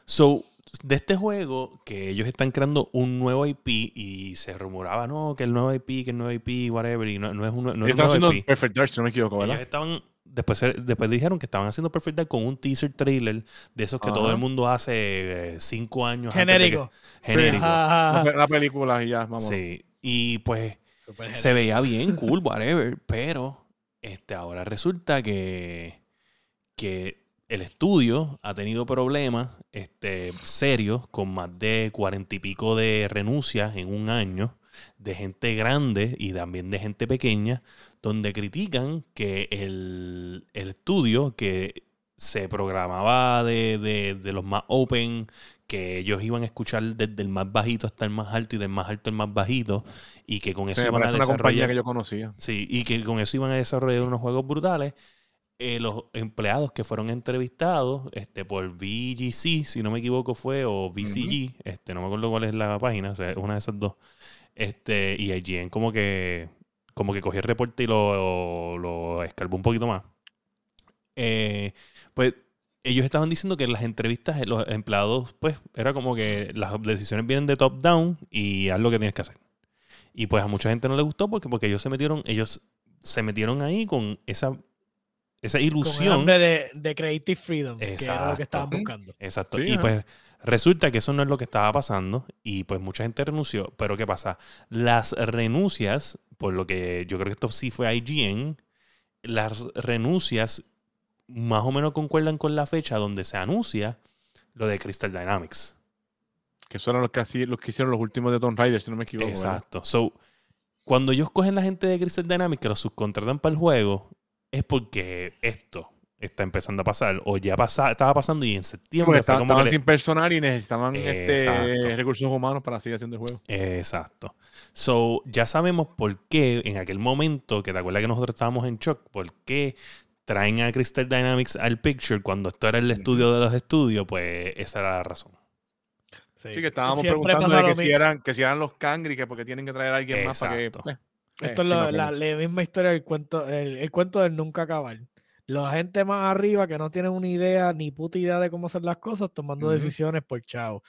So, de este juego, que ellos están creando un nuevo IP y se rumoraba, no, que el nuevo IP, que el nuevo IP, whatever, y no, no es un, no es un nuevo haciendo IP. Perfect Dark, si no me equivoco, Ellos ¿verdad? estaban, después, después dijeron que estaban haciendo Perfect Dark con un teaser trailer de esos que Ajá. todo el mundo hace eh, cinco años. antes de que- Genérico. genérico. Pe- una película y ya, vamos. Sí. Y pues se veía bien, cool, whatever. Pero este, ahora resulta que, que el estudio ha tenido problemas este, serios con más de cuarenta y pico de renuncias en un año de gente grande y también de gente pequeña, donde critican que el, el estudio que se programaba de, de- de los más open, que ellos iban a escuchar desde el más bajito hasta el más alto y del más alto al más bajito, y que con eso iban a parece una compañía desarrollar... que yo conocía. Sí, y que con eso iban a desarrollar unos juegos brutales. Eh, los empleados que fueron entrevistados este, por VGC, si no me equivoco fue, o VCG, este, no me acuerdo cuál es la página, o sea, una de esas dos. Este, y IGN como que, como que cogió el reporte y lo, lo escarbó un poquito más. Eh, pues ellos estaban diciendo que en las entrevistas eh, los empleados, pues, era como que las decisiones vienen de top down y haz lo que tienes que hacer. Y pues a mucha gente no le gustó porque, porque ellos se metieron, ellos se metieron ahí con esa, esa Con el ilusión. hambre de, de Creative Freedom, que era lo Exacto. que estaban buscando. Exacto. Sí, y ajá. pues resulta que eso no es lo que estaba pasando y pues mucha gente renunció. Pero ¿qué pasa? Las renuncias, por lo que yo creo que esto sí fue IGN, las renuncias más o menos concuerdan con la fecha donde se anuncia lo de Crystal Dynamics. Que son los que, así, los que hicieron los últimos de Tomb Raider, si no me equivoco. ¿verdad? Exacto. So, cuando ellos cogen la gente de Crystal Dynamics que los subcontratan para el juego, es porque esto está empezando a pasar. O ya pasa, estaba pasando y en septiembre porque fue estaban, como estaban que le- sin personal y necesitaban este, recursos humanos para seguir haciendo el juego. Exacto. So, ya sabemos por qué en aquel momento, que te acuerdas que nosotros estábamos en shock, por qué traen a Crystal Dynamics al picture cuando esto era el estudio de los estudios, pues esa era la razón. Sí, que estábamos Siempre preguntando de que si, eran, que si eran los cangri, que porque tienen que traer a alguien más para que... Eh, Esto eh, es sí, la, la- misma historia del cuento, el, el cuento del nunca acabar. La gente más arriba que no tienen una idea ni puta idea de cómo hacer las cosas, tomando decisiones por chao.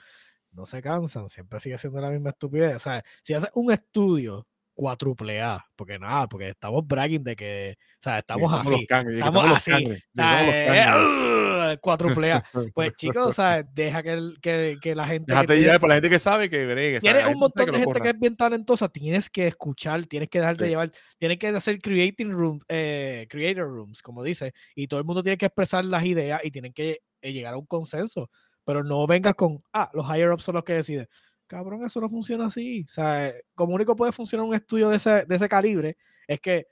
No se cansan, siempre sigue siendo la misma estupidez. O sea, si haces un estudio cuádruple A, porque nada, porque estamos bragging de que, o sea, estamos así. los cangri, que Estamos así. que los eh, cangri. cuádruple A. Pues chicos, o sea, deja que, el- que, que la gente. que Déjate llevar por la gente que sabe que bregue. Tienes un montón de lo gente que es bien talentosa, tienes que escuchar, tienes que dejarte Sí. llevar, tienes que hacer creating room, eh, creator rooms, como dice, y todo el mundo tiene que expresar las ideas y tienen que eh, llegar a un consenso, pero no vengas con, ah, los higher ups son los que deciden. Cabrón, eso no funciona así. O sea, eh, como único puede funcionar un estudio de ese, de ese calibre es que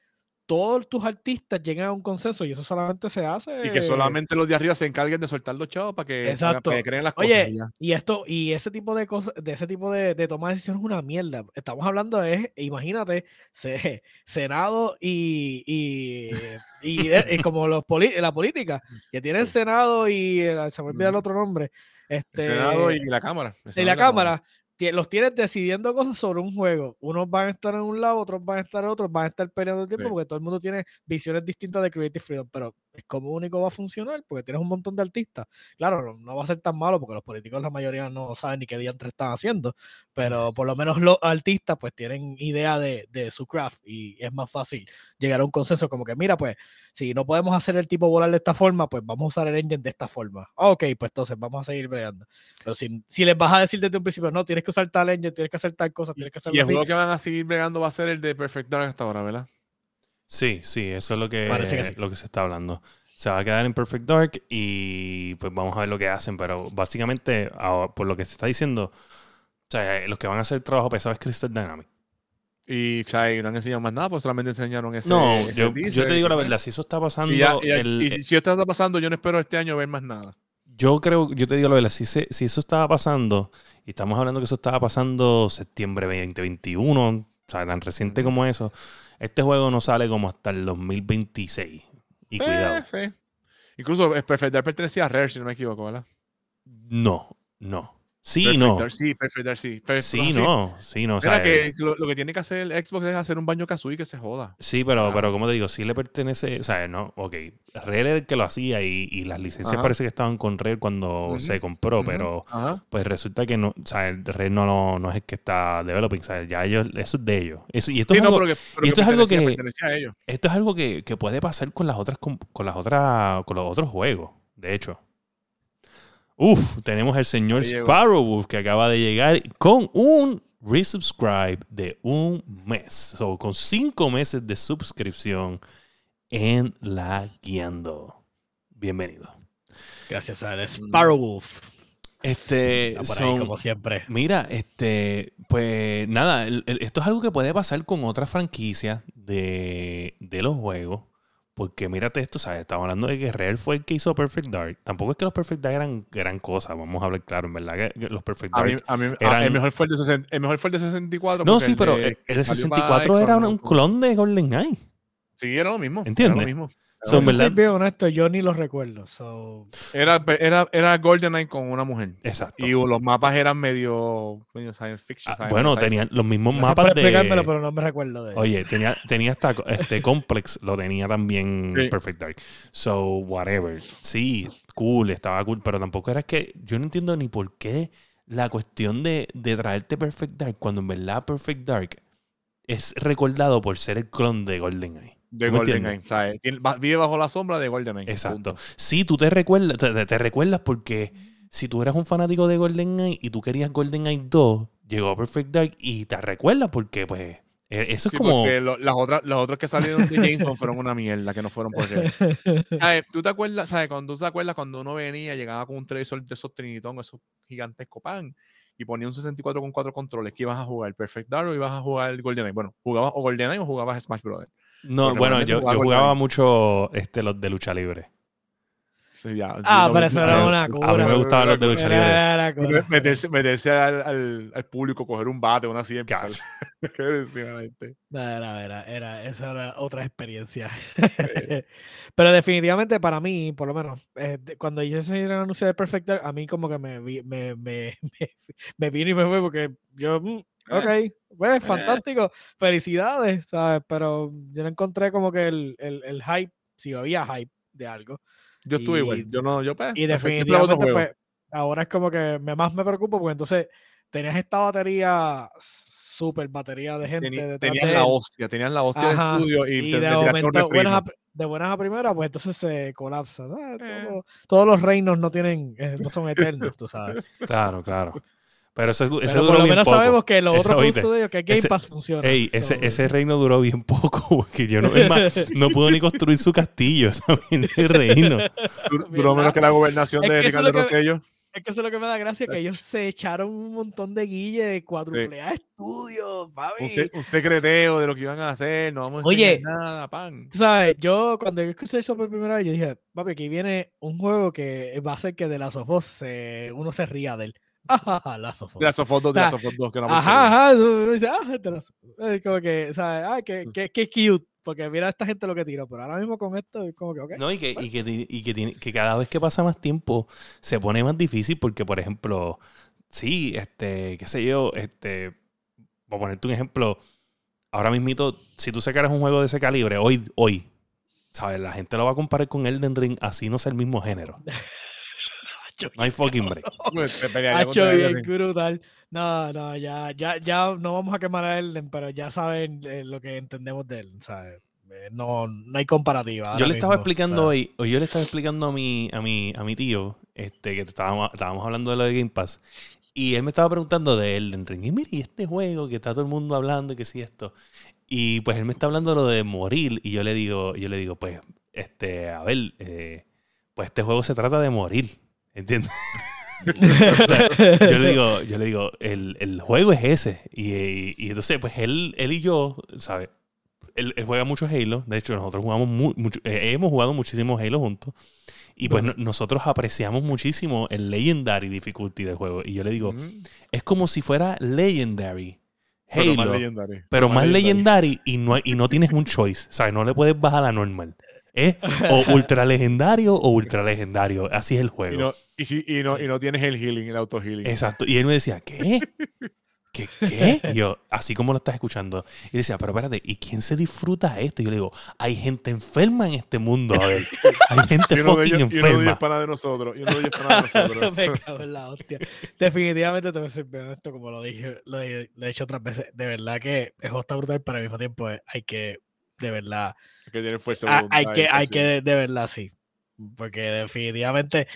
todos tus artistas lleguen a un consenso y eso solamente se hace. Y que solamente los de arriba se encarguen de soltar los chavos para que, para- que creen las cosas. Oye, y esto, y ese tipo de cosas, de ese tipo de, de toma de decisiones es una mierda. Estamos hablando de, imagínate, se- Senado y, y, y como los poli- la política, que tienen Sí. Senado y el- se me olvida el otro nombre. Este, El Senado y la Cámara. y la cámara, los tienes decidiendo cosas sobre un juego. Unos van a estar en un lado, otros van a estar en otro, van a estar peleando el tiempo Sí. porque todo el mundo tiene visiones distintas de Creative Freedom, pero como único va a funcionar porque tienes un montón de artistas. Claro, no, no va a ser tan malo porque los políticos la mayoría no saben ni qué diantres están haciendo, pero por lo menos los artistas pues tienen idea de, de su craft y es más fácil llegar a un consenso como que mira pues si no podemos hacer el tipo volar de esta forma pues vamos a usar el engine de esta forma. Ah, Ok, pues entonces vamos a seguir bregando. Pero si, si les vas a decir desde un principio no, tienes que usar tal engine, tienes que hacer tal cosa, tienes que hacer Y el así. juego que van a seguir bregando va a ser el de Perfect Dark hasta ahora, ¿verdad? Sí, sí, eso es lo que, Parece que sí. lo que se está hablando. Se va a quedar en Perfect Dark y pues vamos a ver lo que hacen, pero básicamente, por lo que se está diciendo, o sea, los que van a hacer el trabajo pesado es Crystal Dynamics. Y, o sea, y no han enseñado más nada, pues solamente enseñaron ese. No, ese yo, yo teaser te digo la verdad, si eso está pasando, Y, ya- y ya- el- y si- si esto está pasando, yo no espero este año ver más nada. yo creo, yo te digo la verdad, si, se- si eso estaba pasando, y estamos hablando que eso estaba pasando septiembre 2021, o sea, tan reciente como eso, este juego no sale como hasta el 2026. Y Eh, cuidado. sí. Incluso eh, Perfect Dark pertenecía a Rare, si no me equivoco, ¿verdad? No, no. Sí, Perfect no. Sí, Perfect Dark, sí. Sí, no. Sí, no. o sea, que lo, lo que tiene que hacer el Xbox es hacer un baño Kazooie que se joda. Sí, pero, Ah. pero como te digo, sí le pertenece, o sea, no, ok, Rare era el que lo hacía y, y las licencias Ajá. parece que estaban con Rare cuando se compró, pero Ajá. pues resulta que no, o sea, Rare no, no, no es el que está developing, o sea, ya ellos, eso es de ellos. Eso, y esto Sí, es no, algo, pero que, pero y esto es algo que- esto es algo que, que puede pasar con las otras, con, con las otras, con los otros juegos, de hecho. Uf, tenemos el señor. Sparrowwolf que acaba de llegar con un resubscribe de un mes. So, con cinco meses de suscripción en la guiando. Bienvenido. Gracias al Sparrowwolf. Este, ahí, como siempre. Mira, este, pues nada, el- el- esto es algo que puede pasar con otras franquicias de, de los juegos. Porque mírate esto, ¿sabes? Estamos hablando de que Rare fue el que hizo Perfect Dark. Tampoco es que los Perfect Dark eran gran cosa, vamos a hablar claro, en verdad que los Perfect A Dark. mí, a mí- a- el, mejor fue el, de 60 el mejor fue el de 64. no, sí, pero de- el, el de salió 64 para era un no- clon de GoldenEye. Sí, era lo mismo. ¿Entiendes? Era lo mismo. So, verdad- bien honesto, yo ni los recuerdo. So, Era, era, era GoldenEye con una mujer. Exacto. Y los mapas eran medio, medio science fiction. Ah, science- bueno, science- tenían los mismos gracias por mapas de. explicármelo, pero no me recuerdo de Oye, tenía, tenía hasta este Complex, lo tenía también Sí. Perfect Dark. So, whatever. Sí, cool, estaba cool, pero tampoco era que yo no entiendo ni por qué la cuestión de, de traerte Perfect Dark cuando en verdad Perfect Dark es recordado por ser el clon de GoldenEye. De ¿Tú me GoldenEye. O sea, vive bajo la sombra de GoldenEye. Exacto. punto. Sí, tú te recuerdas, te, recuerdas porque si tú eras un fanático de GoldenEye y tú querías GoldenEye 2, llegó Perfect Dark y te recuerdas porque, pues, e- eso Sí, es como. porque lo- las otras, los otros que salieron de James Bond fueron una mierda, que no fueron por qué. ¿Sabes? ¿Tú te acuerdas, sabes? Cuando tú te acuerdas cuando uno venía, llegaba con un televisor de esos Trinitón, esos gigantescos pan, y ponía un 64 con cuatro controles, que ibas a jugar? ¿Perfect Dark o ibas a jugar GoldenEye? Bueno, ¿jugabas o GoldenEye o jugabas Smash Brothers? No, Porque bueno, yo, jugaba yo jugaba mucho este, los de lucha libre. Sí, ya, Ah, pero eso era una A mí cura. me gustaban los de lucha libre. Era- era cura. Meterse, meterse al, al, al público, coger un bate, una así, y empezar. ¿Qué decía la gente? No, Era, era, era, esa era otra experiencia. Pero definitivamente para mí, por lo menos, eh, cuando yo se el anuncio de Perfect Dark, a mí como que me, vi- me, me, me, me vino y me fue porque yo, mm, ok, pues fantástico, felicidades, ¿sabes? Pero yo no encontré como que el, el, el hype, si había hype de algo. Yo estuve igual. Yo no, yo pues. Y definitivamente, pues, ahora es como que me, más me preocupo porque entonces tenías esta batería, super batería de gente detrás tenían de la hostia, tenían la hostia Ajá, de estudio y, Y te, de te momento, buenas a, de buenas a primeras, pues entonces se colapsa. Eh. todo- todos los reinos no tienen, eh, no son eternos, tú sabes. Claro, claro. Pero eso, ese Pero duró por lo bien menos poco. sabemos que los otros productos de ellos, que Game ese- Pass funciona. Ey, ese, ese reino duró bien poco porque yo no, es más, no pudo ni construir su castillo, ¿sabes? El reino. Dur- Duró menos que la gobernación Es de eso Ricardo Rosselló. Es que eso es lo que me da gracia, que ellos se echaron un montón de guille de cuádruple A estudios, papi. Un, se- un secreteo de lo que iban a hacer, no vamos a Oye, nada, pan. Tú sabes, yo cuando yo escuché eso por primera vez, yo dije, papi, aquí viene un juego que va a hacer que de la Sofos se, uno se ría de él. Ajá, la Sofos. De las Sofotos, de O las sea, Sofotos 2, que no Ajá, ajá. Dice, ah, Sofos. Es como que, ¿sabes? Ay, qué, Mm. qué, qué cute. Porque mira esta gente lo que tiró. Pero ahora mismo con esto, es como que, ok. No, y que, y que, y que, tiene- que cada vez que pasa más tiempo se pone más difícil porque, por ejemplo, sí, este, qué sé yo, este, voy a ponerte un ejemplo, ahora mismito, si tú sacaras un juego de ese calibre, hoy, hoy, ¿sabes? La gente lo va a comparar con Elden Ring, así no es el mismo género. No hay fucking break. Hacho bien brutal. No, no, ya, ya, ya no vamos a quemar a Elden, pero ya saben eh, lo que entendemos de él, ¿sabes? Eh, No, no hay comparativa. Yo le estaba mismo, explicando ¿sabes? hoy, o yo le estaba explicando a mi, a mi, a mi tío, este, que estábamos, estábamos hablando de lo de Game Pass, y él me estaba preguntando de Elden Ring. Y mire, y este juego que está todo el mundo hablando, y que sí esto. Y pues él me está hablando de lo de morir, y yo le digo, yo le digo, pues, este, a ver, eh, pues este juego se trata de morir. ¿Entiendes? O sea, yo le digo, yo le digo, el, el juego es ese. Y, y- y entonces, pues él, él y yo, ¿sabes? Él, él juega mucho Halo. De hecho, nosotros jugamos mu- mucho, eh, hemos jugado muchísimo Halo juntos. Y pues no- nosotros apreciamos muchísimo el Legendary Difficulty del juego. Y yo le digo, es como si fuera Legendary Pero Halo, más pero, legendario. más, Legendary y no, y no tienes un choice. ¿Sabes? No le puedes bajar a normal. Es o ultra legendario o ultra legendario. Así es el Y juego. no, y, si- y no, y no tienes el healing, el auto healing. Exacto. Y él me decía, ¿qué? ¿Qué? ¿Qué? Y yo, así como lo estás escuchando. Y decía, pero espérate, ¿y quién se disfruta esto? Y yo le digo, hay gente enferma en este mundo, a ver. Hay gente fucking ellos, y uno de ellos enferma. es pana de nosotros. Y uno de ellos es pana de nosotros. Me cago en la hostia. Definitivamente te voy a ser bien honesto, como lo dije, lo he, lo he dicho otras veces. De verdad que el juego está brutal, pero al mismo tiempo eh, hay que, de verdad, que fuerza. Hay que, hay que, de, de verdad, sí. Porque definitivamente,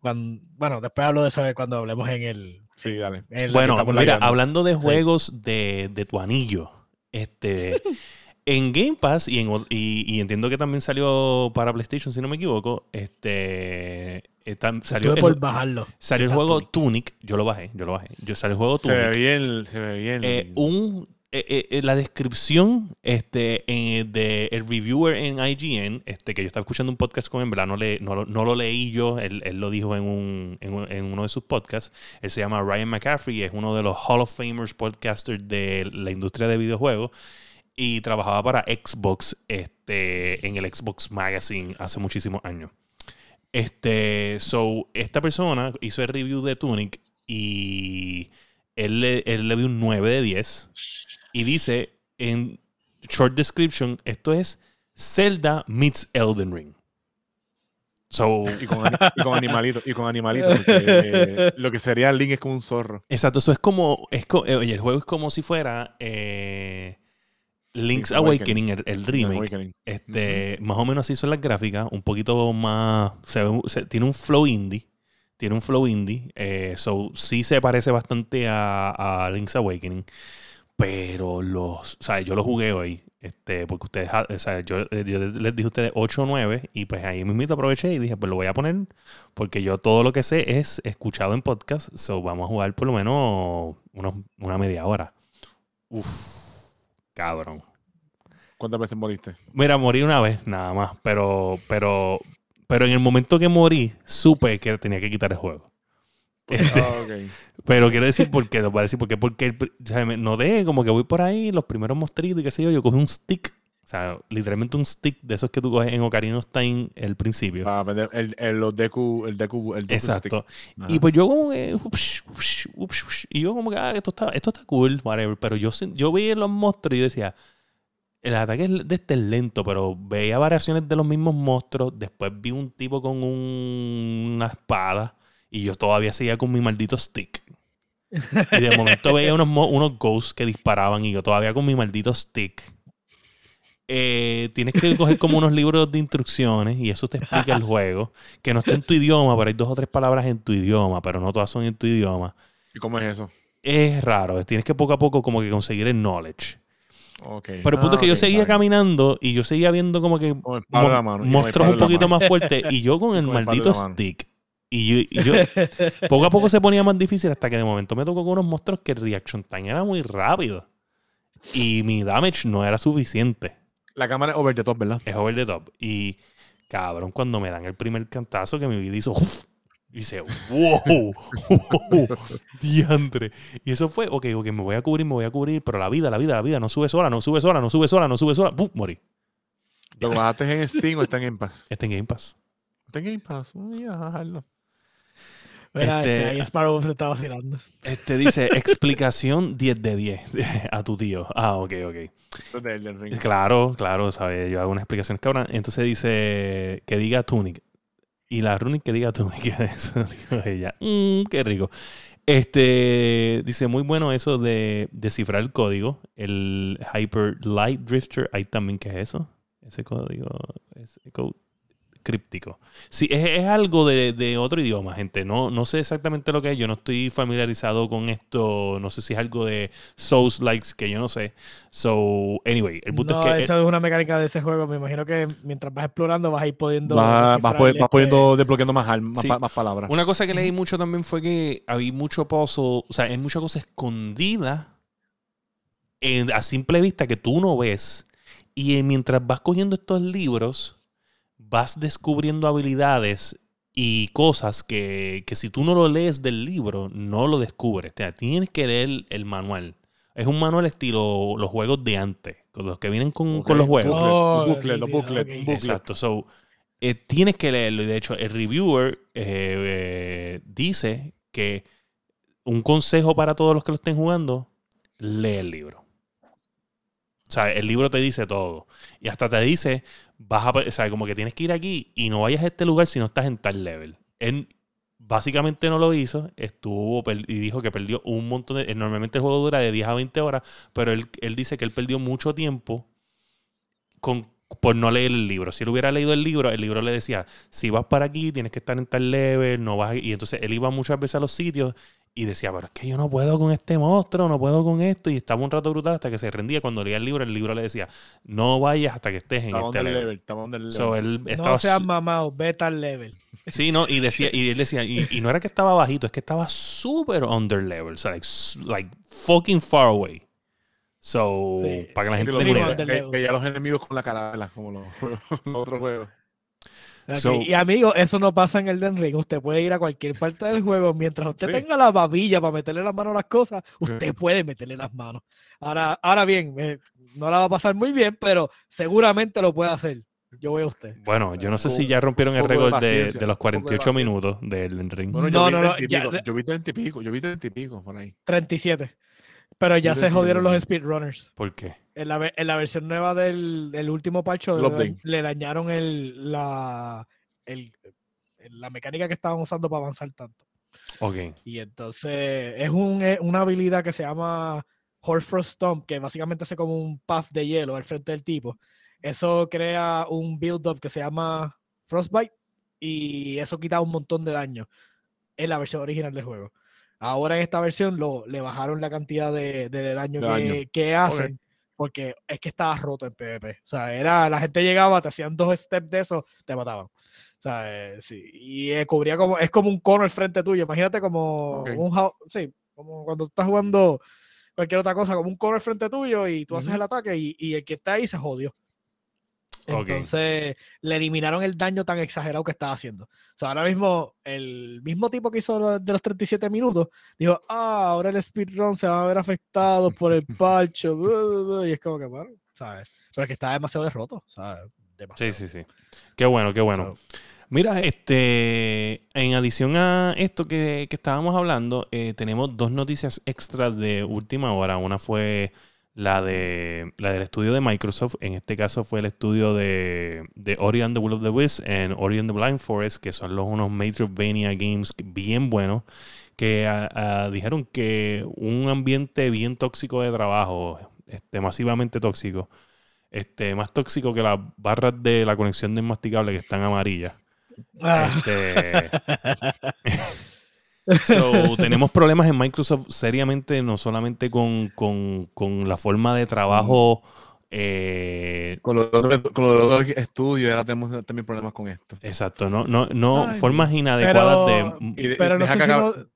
cuando, bueno, después hablo de eso cuando hablemos en el. Sí, dale. Bueno, mira, hablando de juegos de, de tu anillo, este, en Game Pass y, en, y, y entiendo que también salió para PlayStation, si no me equivoco, este, tam- salió, el, por bajarlo. salió el Está juego Tunic. Tunic. yo lo bajé, yo lo bajé, yo salió el juego Se ve Tunic. bien, se ve bien. Eh, un, eh, eh, eh, la descripción este, eh, de el reviewer en IGN, este, que yo estaba escuchando un podcast con él, ¿verdad? No, le, no, no lo leí yo, él, él lo dijo en, un, en, un- en uno de sus podcasts. Él se llama Ryan McCaffrey, es uno de los Hall of Famers podcasters de la industria de videojuegos. Y trabajaba para Xbox este, en el Xbox Magazine hace muchísimos años. Este, so, esta persona hizo el review de Tunic y él le, él le dio un 9 de 10 y dice en short description, esto es Zelda meets Elden Ring. So, Y con, y con animalitos. Y con animalitos. eh, lo que sería Link es como un zorro. exacto, eso es como, es co- eh, oye, el juego es como si fuera eh, Link's Link's Awakening, el, el remake. Awakening. Este, Más o menos así son las gráficas, un poquito más. se ve- se- tiene un flow indie. Tiene un flow indie. Eh, so, sí se parece bastante a, a Link's Awakening. Pero los. O sea, yo lo jugué hoy. Este, porque ustedes. O sea, yo, eh, yo les dije a ustedes 8 o 9. Y pues ahí mismito aproveché y dije, pues lo voy a poner. Porque yo todo lo que sé es escuchado en podcast. So, vamos a jugar por lo menos unos- una media hora. Uf. Cabrón. ¿Cuántas veces moriste? Mira, morí una vez nada más, pero, pero, pero en el momento que morí, supe que tenía que quitar el juego. Este, Ah, pero quiero decir por qué, lo voy a decir porque, porque el o sea, me noté como que voy por ahí, los primeros monstruitos y qué sé yo, yo cogí un stick, o sea, literalmente un stick de esos que tú coges en Ocarina of Time el principio. Para vender el, el, los Deku, el Deku, el Deku Exacto. stick. Y pues yo como que... ups, ups, ups, y yo como que, ah, esto está, esto está cool, whatever. Pero yo, yo veía los monstruos y yo decía, el ataque de este es lento, pero veía variaciones de los mismos monstruos. Después vi un tipo con un- una espada y yo todavía seguía con mi maldito stick. Y de momento veía unos, mo- unos ghosts que disparaban y yo todavía con mi maldito stick. Eh, tienes que coger como unos libros de instrucciones y eso te explica el juego. Que no está en tu idioma, pero hay dos o tres palabras en tu idioma, pero no todas son en tu idioma. ¿Y cómo es eso? Es raro, tienes que poco a poco como que conseguir el knowledge. Pero el punto Ah, es que yo ok, seguía caminando y yo seguía viendo como que mon- mano, monstruos un poquito más fuertes y yo con el Con maldito stick. Y yo, y yo- poco a poco se ponía más difícil hasta que de momento me tocó con unos monstruos que el reaction time era muy rápido. Y mi damage no era suficiente. La cámara es over the top, ¿verdad? Es over the top. Y cabrón, cuando me dan el primer cantazo que mi vida hizo. ¡uf! Y dice, wow, wow, diantre. Y eso fue, ok, ok, me voy a cubrir, me voy a cubrir, pero la vida, la vida, la vida, no sube sola, no sube sola, no sube sola, no sube sola. ¡Buf! Morí. ¿Lo bajaste en Steam o está en Game Pass? Está en Game Pass. Está en Game Pass. Mira, bajarlo. Mira, este, Este- ahí Sparrow se está vacilando. Este dice, explicación 10 de 10 a tu tío. Ah, ok, ok. Claro, claro, ¿sabes? Yo hago una explicación cabrón. Entonces dice que diga Tunic. Y la Runic que diga Tunic. Eso dijo ella. Mm, qué rico. Este dice muy bueno eso de descifrar el código. El Hyper Light Drifter. Ahí también, ¿qué es eso? Ese código. Ese código críptico. Sí, es, es algo de, de otro idioma, gente. No, no sé exactamente lo que es. Yo no estoy familiarizado con esto. No sé si es algo de Souls likes que yo no sé. So, anyway, el punto No, es que. eso es una mecánica de ese juego. Me imagino que mientras vas explorando vas a ir pudiendo. Vas, vas, vas este, poniendo, desbloqueando más, más, Sí. pa- más palabras. Una cosa que leí mucho también fue que había mucho puzzle, o sea, hay mucha cosa escondida en- a simple vista que tú no ves. Y mientras vas cogiendo estos libros, vas descubriendo habilidades y cosas que, que si tú no lo lees del libro, no lo descubres. O sea, tienes que leer el manual. Es un manual estilo los juegos de antes, con los que vienen con, con los juegos. Oh, un booklet, los booklet. Exacto. So, eh, tienes que leerlo. Y de hecho, el reviewer eh, eh, dice que un consejo para todos los que lo estén jugando, lee el libro. O sea, el libro te dice todo. Y hasta te dice, vas a, o sea, como que tienes que ir aquí y no vayas a este lugar si no estás en tal level. Él básicamente no lo hizo, estuvo y dijo que perdió un montón de... Normalmente el juego dura de 10 a 20 horas, pero él, él dice que él perdió mucho tiempo con, por no leer el libro. Si él hubiera leído el libro, el libro le decía, si vas para aquí, tienes que estar en tal level, no vas... a-". Y entonces él iba muchas veces a los sitios y decía, pero es que yo no puedo con este monstruo, no puedo con esto. Y estaba un rato brutal hasta que se rendía. Cuando leía el libro, el libro le decía, no vayas hasta que estés en este level. level, estamos del level. So, él No seas mamado, vete al level. Sí, no, y decía, y él decía, y, y no era que estaba bajito, es que estaba súper under level, o sea, like, like fucking far away. So, Sí. para que la Sí, gente que, que ya los enemigos con la carabela, como los, los otros juegos. So- y amigo, eso no pasa en el Den Ring. Usted puede ir a cualquier parte del juego. Mientras usted Sí. tenga la babilla para meterle las manos a las cosas, usted puede meterle las manos. Ahora, ahora bien, eh, no la va a pasar muy bien, pero seguramente lo puede hacer. Yo voy a usted. Bueno, yo no sé si ya rompieron el de récord de, paciencia, de los un poco de 48 paciencia. minutos del ring. Bueno, No, yo, no, vi no, 30 y ya- pico, yo vi 30 y pico, yo vi 30 y pico por ahí. 37. Pero ya se jodieron los speedrunners. ¿Por qué? En la, en la versión nueva del, del último parcho le, dañaron el, la, el- la mecánica que estaban usando para avanzar tanto. Ok. Y entonces es un, una habilidad que se llama Horfrost Stomp, que básicamente hace como un puff de hielo al frente del tipo. Eso crea un build-up que se llama Frostbite y eso quita un montón de daño en la versión original del juego. Ahora en esta versión lo, le bajaron la cantidad de, de- de daño, De que, daño. que hacen porque es que estaba roto en PvP. O sea, era, la gente llegaba, te hacían dos steps de eso, te mataban. O sea, eh, sí. Y eh, cubría como, es como un cono al frente tuyo. Imagínate como Ok. un sí, como cuando estás jugando cualquier otra cosa, como un cono al frente tuyo y tú haces el ataque y, y el que está ahí se jodió. Entonces le eliminaron el daño tan exagerado que estaba haciendo. O sea, ahora mismo el mismo tipo que hizo de los 37 minutos dijo, ah, ahora el speedrun se va a ver afectado por el bla", Y es como que, bueno, ¿sabes? Pero es que está demasiado derroto, ¿sabes? Demasiado. Sí, sí, sí. Qué bueno, qué bueno. Mira, este, en adición a esto que, que estábamos hablando, eh, tenemos dos noticias extras de última hora. Una fue la de la del estudio de Microsoft. En este caso fue el estudio de, de Ori and the Will of the Wisps and Ori and the Blind Forest, que son los unos Metroidvania games bien buenos, que ah, dijeron que un ambiente bien tóxico de trabajo, este, masivamente tóxico, este, más tóxico que las barras de la conexión de masticable que están amarillas. ah, Este, so, tenemos problemas en Microsoft seriamente, no solamente con, con- con la forma de trabajo. eh, Con los otros con los otros estudios ahora tenemos también problemas con esto. exacto, no, no, no Ay, formas inadecuadas pero- de. Y de- Pero no sé, si acabe- no,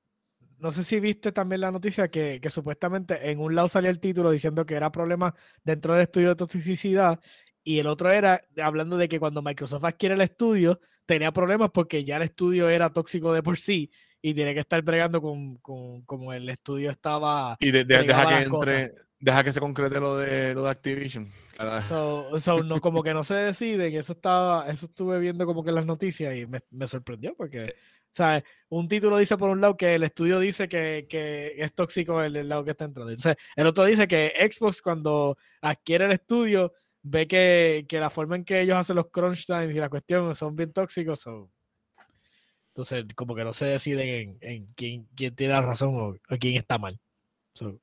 no sé si viste también la noticia que, que supuestamente en un lado salía el título diciendo que era problema dentro del estudio de toxicidad y el otro era hablando de que cuando Microsoft adquiere el estudio tenía problemas porque ya el estudio era tóxico de por sí y tiene que estar bregando con, con como el estudio estaba Y de- de- deja que entre, deja que se concrete lo de lo de Activision. So, so, no, como que no se deciden, eso estaba, eso estuve viendo como que en las noticias y me, me sorprendió porque, o sea, un título dice por un lado que el estudio dice que, que es tóxico el del lado que está entrando. Entonces, el otro dice que Xbox cuando adquiere el estudio ve que, que la forma en que ellos hacen los crunch times y la cuestión son bien tóxicos. so, entonces, como que no se deciden en, en quién, quién tiene la razón o, o quién está mal. So,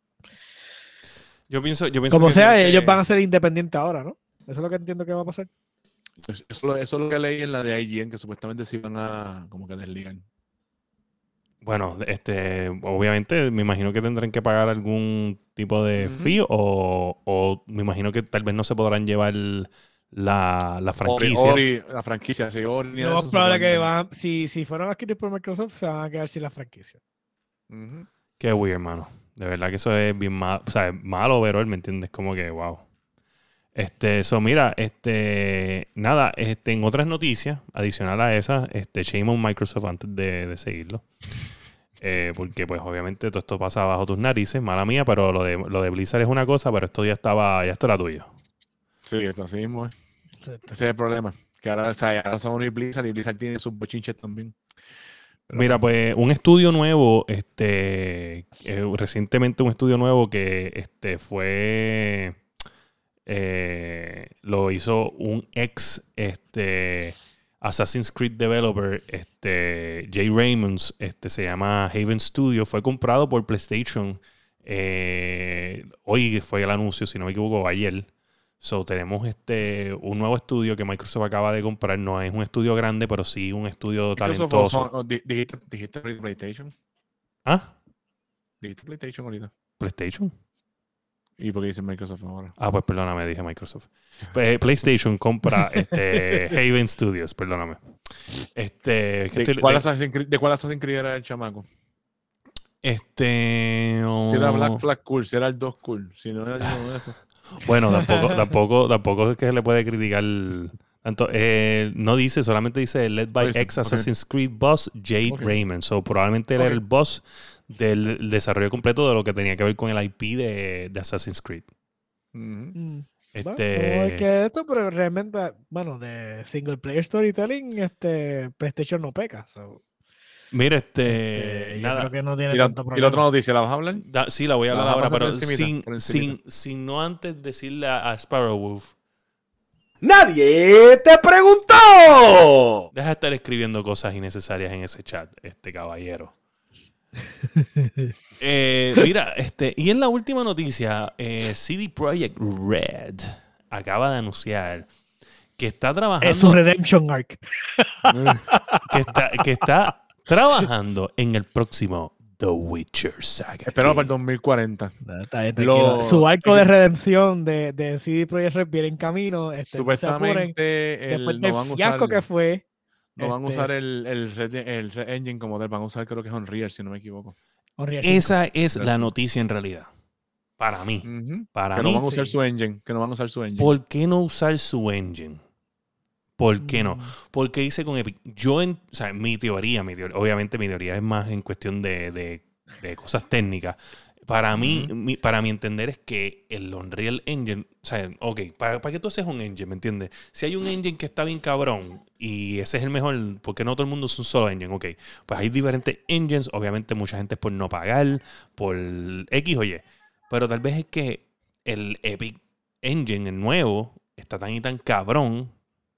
Yo pienso, yo pienso como que sea, ellos van a ser independientes ahora, ¿no? Eso es lo que entiendo que va a pasar. Eso, es lo que leí en la de IGN, que supuestamente se iban a como que desligar. Bueno, este, obviamente me imagino que tendrán que pagar algún tipo de fee o, o me imagino que tal vez no se podrán llevar la, la franquicia. Ori, Ori, la franquicia, sí, Ori, Lo de más probable que van, si, si fueron adquiridos por Microsoft, se van a quedar sin la franquicia. Qué weird, hermano. De verdad que eso es bien malo. O sea, es malo, pero ¿me entiendes? Como que, wow. Este, eso, mira, este, nada, este, en otras noticias, adicional a esa, este, shame on Microsoft antes de, de seguirlo. Eh, porque, pues, obviamente, todo esto pasa bajo tus narices, mala mía, pero lo de, lo de Blizzard es una cosa, pero esto ya estaba, ya esto era tuyo. Sí, eso así mismo. es. Exacto. Ese es el problema. Que ahora, o sea, ahora Sony y Blizzard y Blizzard tiene sus bochinches también. Pero Mira, pues un estudio nuevo, este, eh, recientemente un estudio nuevo que este, fue, eh, lo hizo un ex este, Assassin's Creed developer, este, Jay Raymonds, este, se llama Haven Studio, fue comprado por PlayStation. eh, hoy fue el anuncio, si no me equivoco, ayer. So, tenemos este, un nuevo estudio que Microsoft acaba de comprar. No es un estudio grande, pero sí un estudio Microsoft talentoso. o- o di- dijiste, PlayStation. ¿Ah? Dijiste PlayStation ahorita. ¿PlayStation? ¿Y por qué dice Microsoft ahora? Ah, pues perdóname, dije Microsoft. Pues, PlayStation compra este, Haven Studios, perdóname. Este, ¿De, estoy- cuál de- Creed, ¿De cuál Assassin's Creed era el chamaco? este, Si era oh, Black Flag cool, si era el 2 cool, si no era ninguno de esos. Bueno, tampoco, tampoco, tampoco es que se le puede criticar tanto. eh, no dice, solamente dice led by ex. Assassin's Creed boss Jade Ok. Raymond. So probablemente él era el boss del desarrollo completo de lo que tenía que ver con el IP de, de Assassin's Creed. Mm. Bueno, Este, como es que esto, pero realmente, bueno, de single player storytelling, este PlayStation no peca. so, mira, este, este, yo creo que no tiene Y, la, tanto y problema. la otra noticia, ¿la vas a hablar? Da- sí, la voy a La hablar ahora, pero sin, sin, sin no antes decirle a, a Sparrow Wolf, ¡Nadie te preguntó! deja de estar escribiendo cosas innecesarias en ese chat, este caballero. Eh, mira, este, y en la última noticia, eh, CD Projekt Red acaba de anunciar que está trabajando, Es su Redemption Arc. que está, que está trabajando en el próximo The Witcher Saga. Esperamos para el 2040. Está bien, Lo- tranquilo. Su arco de redención de, de CD Projekt Red viene en camino. Este, no se apuren. Supuestamente el, Después no del van a usar, fiasco que fue. no van a este, usar el, el, Red, el Red Engine como tal, van a usar creo que es Unreal, si no me equivoco. Unreal 5. Esa es la noticia en realidad. Para mí. Para que mí. no van a usar sí. su engine, que no van a usar su engine. ¿Por qué no usar su engine? ¿Por qué no? Mm, Porque dice con Epic. Yo, en, o sea, mi teoría, mi teoría- obviamente mi teoría es más en cuestión de, de- de cosas técnicas. Para mí, mi- para mi entender es que el Unreal Engine, o sea, ok, ¿para, para qué tú haces un engine? ¿Me entiendes? Si hay un engine que está bien cabrón y ese es el mejor, porque no todo el mundo es un solo engine? Ok, pues hay diferentes engines, obviamente mucha gente es por no pagar, por X o Y, pero tal vez es que el Epic Engine, el nuevo, está tan y tan cabrón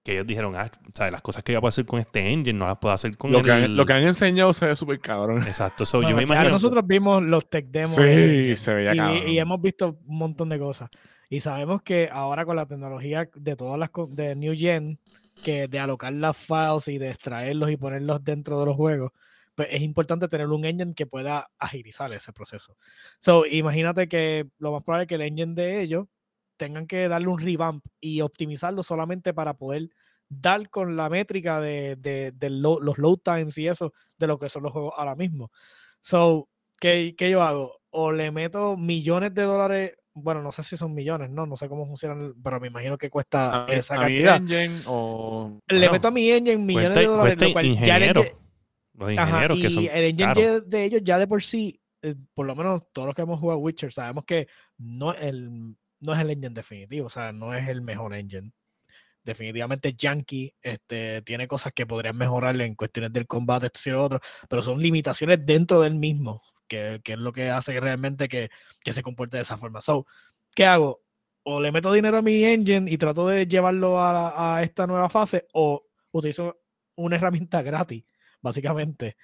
que ellos dijeron, ah, ¿sabes? las cosas que yo puedo hacer con este engine no las puedo hacer con lo, el... que han, lo que han enseñado se ve súper cabrón. Exacto, so, yo me imagino... nosotros vimos los tech demos. Sí, de- se veía y, cabrón. y hemos visto un montón de cosas. Y sabemos que ahora con la tecnología de todas las de New Gen, que de alocar las files y de extraerlos y ponerlos dentro de los juegos, pues es importante tener un engine que pueda agilizar ese proceso. So, imagínate que lo más probable es que el engine de ellos tengan que darle un revamp y optimizarlo solamente para poder dar con la métrica de, de- de lo- los load times y eso de lo que son los juegos ahora mismo. So, ¿qué, qué yo hago? O le meto millones de dólares, bueno, no sé si son millones, no, no sé cómo funcionan, pero me imagino que cuesta a, esa a mi cantidad. engine o... Le Bueno, meto a mi engine millones Cuesta, de dólares, lo cual ingeniero. Los Ajá, ingenieros que y son el engine de ellos ya de por sí, eh, por lo menos todos los que hemos jugado Witcher, sabemos que no, es el, no es el engine definitivo, o sea, no es el mejor engine. Definitivamente Yankee este, tiene cosas que podrían mejorarle en cuestiones del combate, esto y lo otro, pero son limitaciones dentro del mismo, que, que es lo que hace realmente que, que se comporte de esa forma. So, ¿qué hago? O le meto dinero a mi engine y trato de llevarlo a, a esta nueva fase, o utilizo una herramienta gratis, básicamente.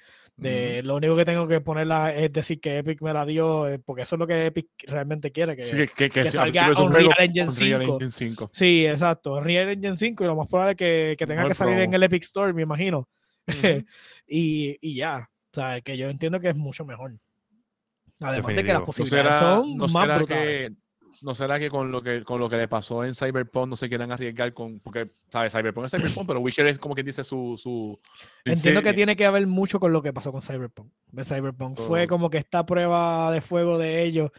De, Lo único que tengo que ponerla es decir que Epic me la dio, eh, porque eso es lo que Epic realmente quiere. Que, Sí, que, que, que salga Unreal Engine Unreal 5. Engine 5. Sí, exacto. Real Engine 5 y lo más probable es que, que tenga que salir en el Epic Store, me imagino. Y, y ya. O sea, que yo entiendo que es mucho mejor. Además de que las Definitivo. ¿No posibilidades será, son no más brutales. ¿No será que con lo que con lo que le pasó en Cyberpunk no se quieran arriesgar con. Porque, ¿sabes? Cyberpunk es Cyberpunk, pero Witcher es como quien dice su. su Entiendo que tiene que haber mucho con lo que pasó con Cyberpunk. De Cyberpunk fue So- como que esta prueba de fuego de ellos.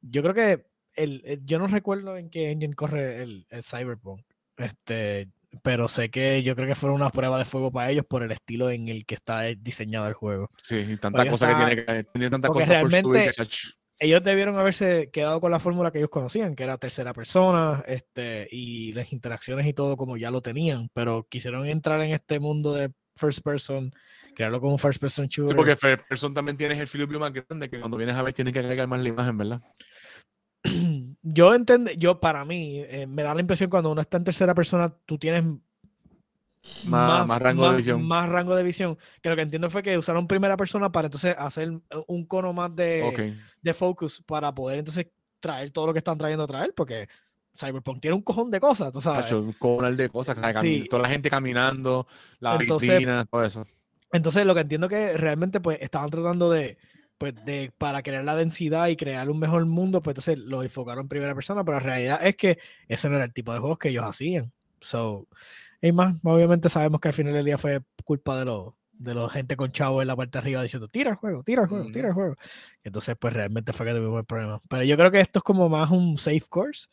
Yo creo que el, el- yo no recuerdo en qué engine corre el, el Cyberpunk. Este, pero sé que yo creo que fueron una prueba de fuego para ellos por el estilo en el que está diseñado el juego. Sí, y tanta Porque cosa está- que tiene que. Tiene tanta cosa por subir realmente- que, chach, ellos debieron haberse quedado con la fórmula que ellos conocían, que era tercera persona, este, y las interacciones y todo como ya lo tenían, pero quisieron entrar en este mundo de first person, crearlo como un first person shooter. Sí, porque first person también tienes el filipio más grande que cuando vienes a ver tienes que agregar más la imagen, ¿verdad? yo entiendo, yo para mí, eh, me da la impresión cuando uno está en tercera persona, tú tienes Más, más rango de visión. más rango de visión. Que lo que entiendo fue que usaron primera persona para entonces hacer un cono más de, Ok. de focus para poder entonces traer todo lo que están trayendo a traer, porque Cyberpunk tiene un cojón de cosas, tú sabes. Un cojonal de cosas, Sí. toda la gente caminando, la Entonces, vitrina, todo eso. Entonces, lo que entiendo que realmente pues estaban tratando de, pues, de, para crear la densidad y crear un mejor mundo, pues entonces lo enfocaron en primera persona, pero la realidad es que ese no era el tipo de juegos que ellos hacían. So, y más, obviamente sabemos que al final del día fue culpa de los de la gente con chavo en la parte de arriba diciendo tira el juego, tira el juego, tira el juego. Entonces, pues realmente fue que tuvimos el problema. Pero yo creo que esto es como más un safe course,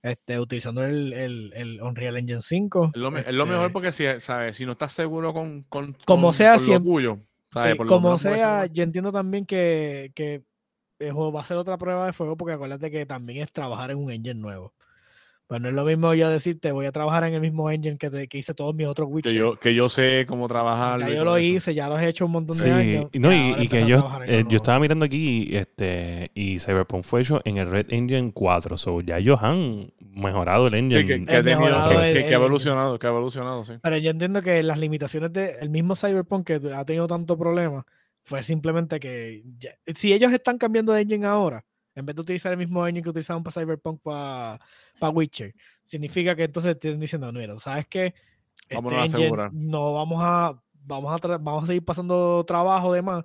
este, utilizando el, el, el Unreal Engine 5. Es lo, lo mejor este, porque si, ¿sabes? si no estás seguro con, con, Como con- sea, con lo siempre- tuyo, ¿sabes? Sí, Por lo como sea, yo entiendo también que, que el juego va a ser otra prueba de fuego porque acuérdate que también es trabajar en un engine nuevo. Pues no es lo mismo yo decirte voy a trabajar en el mismo engine que, te- que hice todos mis otros que yo, que yo sé cómo trabajar. ya yo lo hice, ya lo he hecho un montón de Sí, años. y, no, y, que yo, eh, yo estaba mirando aquí este, y Cyberpunk fue hecho en el Red Engine 4, so ya ellos han mejorado el engine. Sí, que, que ha tenido- mejorado que- el- que- el que ha engine. evolucionado, que ha evolucionado, sí. Pero yo entiendo que las limitaciones del mismo Cyberpunk que ha tenido tanto problema fue simplemente que ya- si ellos están cambiando de engine ahora, en vez de utilizar el mismo engine que utilizaban para Cyberpunk para Witcher, significa que entonces estén diciendo, mira, ¿sabes qué? Este engine no vamos a vamos a vamos a seguir pasando trabajo de más.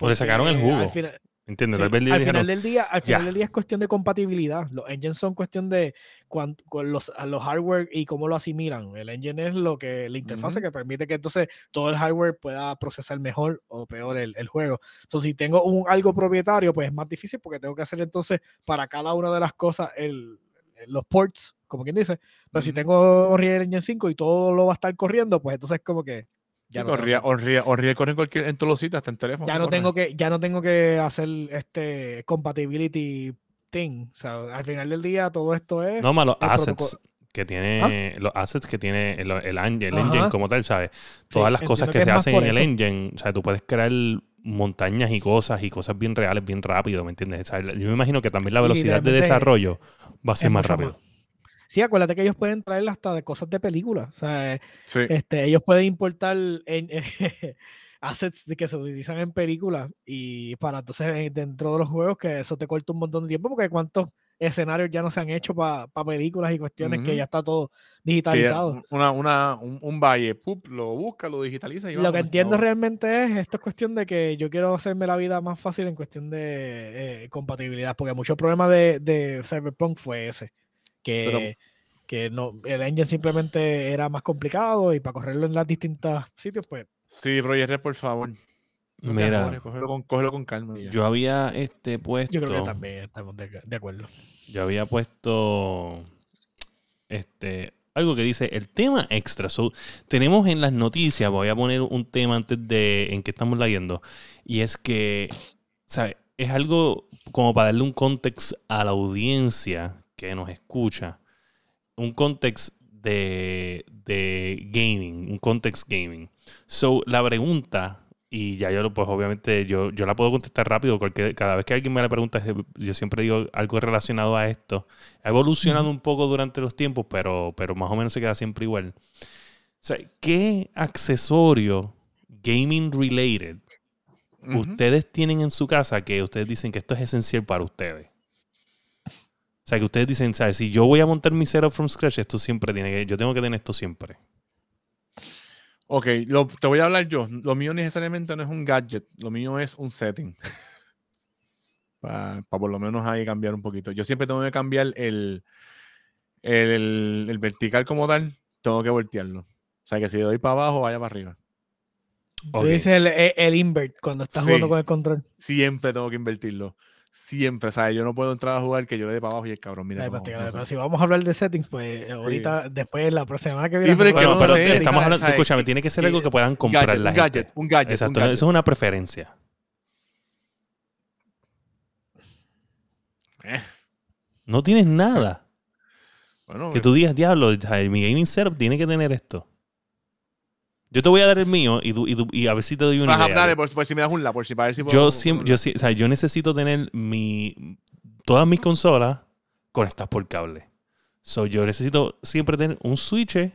O le sacaron el porque jugo. Al final, ¿Entiendes? Sí, al dijeron, final del día, al final del día es cuestión de compatibilidad. Los engines son cuestión de cuan- con los, los hardware y cómo lo asimilan. El engine es lo que la interfase Ujú. que permite que entonces todo el hardware pueda procesar mejor o peor el, el juego. So, si tengo un algo propietario, pues es más difícil porque tengo que hacer entonces para cada una de las cosas el, los ports, como quien dice. Pero si Ujú. tengo Unreal Engine 5 y todo lo va a estar corriendo, pues entonces como que ya Sí, no tengo Unreal- Unreal corre en cualquier, en todos los sitios, hasta en teléfono. ya no corre. tengo que ya no tengo que hacer este compatibility thing o sea al final del día todo esto es No, más los assets que tiene, los assets que tiene el, el, engine, el engine como tal, ¿sabes? Todas las cosas que, que se hacen en el engine, o sea, tú puedes crear montañas y cosas y cosas bien reales, bien rápido, ¿me entiendes? O sea, yo me imagino que también la velocidad de desarrollo va a ser más rápido. Sí acuérdate que ellos pueden traer hasta de cosas de películas o sea Sí. este ellos pueden importar en, assets que se utilizan en películas y para entonces eh, dentro de los juegos que eso te corta un montón de tiempo porque cuántos escenarios ya no se han hecho para películas y cuestiones que ya está todo ya- digitalizado. una, una, un, un valle, pup, lo busca, lo digitaliza y Lo que entiendo realmente es, esto es cuestión de que yo quiero hacerme la vida más fácil en cuestión de eh, compatibilidad, porque mucho problema de, de Cyberpunk fue ese, que, que no, el engine simplemente era más complicado y para correrlo en los distintos sitios, pues Sí, Project Red, por favor. No Mira. apures, cógelo con, cógelo con calma. ya. Yo había este puesto. yo creo que también estamos de, de acuerdo. Yo había puesto este algo que dice el tema extra. So, tenemos en las noticias, voy a poner un tema antes de en que estamos leyendo, y es que, ¿sabes? Es algo como para darle un contexto a la audiencia que nos escucha, un contexto de, de gaming, un context gaming. So, la pregunta, y ya yo, pues obviamente, yo, yo la puedo contestar rápido, porque cada vez que alguien me la pregunta, yo siempre digo algo relacionado a esto. Ha evolucionado un poco durante los tiempos, pero, pero más o menos se queda siempre igual. O sea, ¿qué accesorio gaming related ustedes tienen en su casa que ustedes dicen que esto es esencial para ustedes? O sea, que ustedes dicen, ¿sabes? Si yo voy a montar mi setup from scratch, esto siempre tiene que, yo tengo que tener esto siempre. Ok, lo- te voy a hablar yo. Lo mío necesariamente no es un gadget, lo mío es un setting. Para por lo menos ahí cambiar un poquito. Yo siempre tengo que cambiar el, el, el vertical como tal, tengo que voltearlo. O sea que si le doy para abajo, vaya para arriba. Tú dices el, el- invert cuando estás jugando Sí. con el control. Siempre tengo que invertirlo. Siempre. O sea, yo no puedo entrar a jugar que yo le dé para abajo y el cabrón, mira. Ay, para pues, abajo, pero si vamos a hablar de settings, pues eh, ahorita, después, la próxima semana que Sí, viene. pero es que hacemos Bueno, no pero sé, estamos ¿sabes? hablando, ¿sabes? escúchame, tiene que ser algo Que- puedan Un comprar gadget, la un gente. gadget, un gadget. un Exacto, gadget. eso es una preferencia. Eh, No tienes nada. bueno, Que tú digas, diablo, mi gaming setup tiene que tener esto. Yo te voy a dar el mío y, y, a ver si te doy una Ajá, idea. dale, por, por si me das un la, por si para ver si yo siempre, yo, o sea, yo necesito tener mi todas mis consolas conectadas por cable. So, yo necesito siempre tener un switch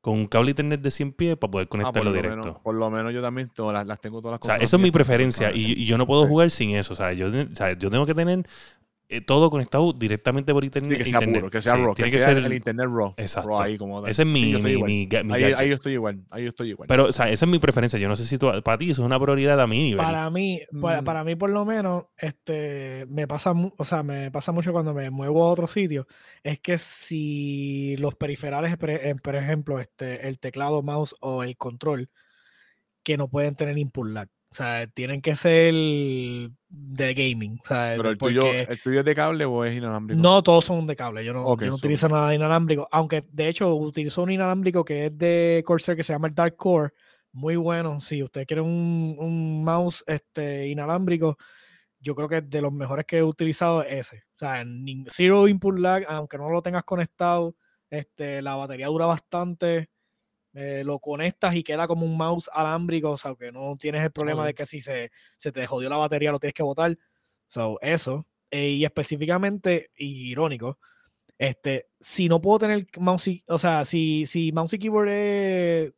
con un cable internet de 100 pies para poder Ah, por, conectarlo directo. menos, por lo menos yo también todas las, las tengo todas las O sea, eso es mi preferencia y, yo no puedo Sí. jugar sin eso. O sea, yo, o sea, yo tengo que tener eh, todo conectado directamente por internet. Sí, que sea internet. puro, que sea Sí, raw, que tiene ser el, internet raw. Exacto. raw ahí como tal. Ese es mi, Sí, ahí, yo estoy igual, ahí yo estoy igual. Pero, o sea, esa es mi preferencia. Yo no sé si tú- para ti eso es una prioridad a nivel. Para mí, para, Mm. para mí por lo menos, este, me pasa, o sea, me pasa mucho cuando me muevo a otro sitio, es que si los periferales, eh, por ejemplo, este, el teclado, mouse o el control, que no pueden tener input lag. O sea, tienen que ser de gaming. O sea, Pero el tuyo, ¿el tuyo es de cable o es inalámbrico? no todos son de cable. Yo no, yo no utilizo nada inalámbrico. Aunque de hecho utilizo un inalámbrico que es de Corsair que se llama el Dark Core. Muy bueno. Si usted quiere un, un mouse este, inalámbrico, yo creo que de los mejores que he utilizado es ese. O sea, zero input lag, aunque no lo tengas conectado, este, la batería dura bastante. Eh, lo conectas y queda como un mouse alámbrico, o sea, que no tienes el problema Ok. de que si se, se te jodió la batería lo tienes que botar. So, eso. Eh, y específicamente, irónico, este, si no puedo tener mouse y, o sea, si, si mouse y keyboard es,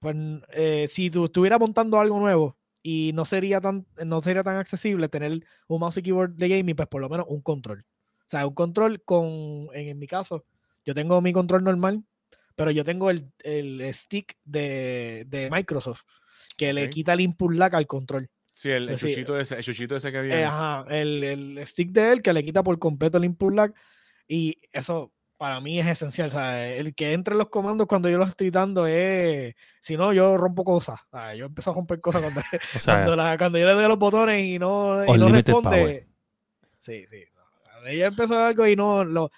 pues, eh, si tú estuvieras montando algo nuevo y no sería tan, no sería tan accesible tener un mouse y keyboard de gaming, pues por lo menos un control. O sea, un control con, en, en mi caso, yo tengo mi control normal, pero yo tengo el, el stick de, de Microsoft que le Ok. quita el input lag al control. Sí, el, el chuchito ese, el chuchito ese que Eh, viene. ajá, el, el stick de él que le quita por completo el input lag. Y eso para mí es esencial. O sea, el que entre en los comandos cuando yo los estoy dando es. Si no, yo rompo cosas. O sea, yo empiezo a romper cosas cuando, O sea, cuando, la- cuando yo le doy los botones y no, y no responde. power. Sí, sí. ella empezó algo y no lo.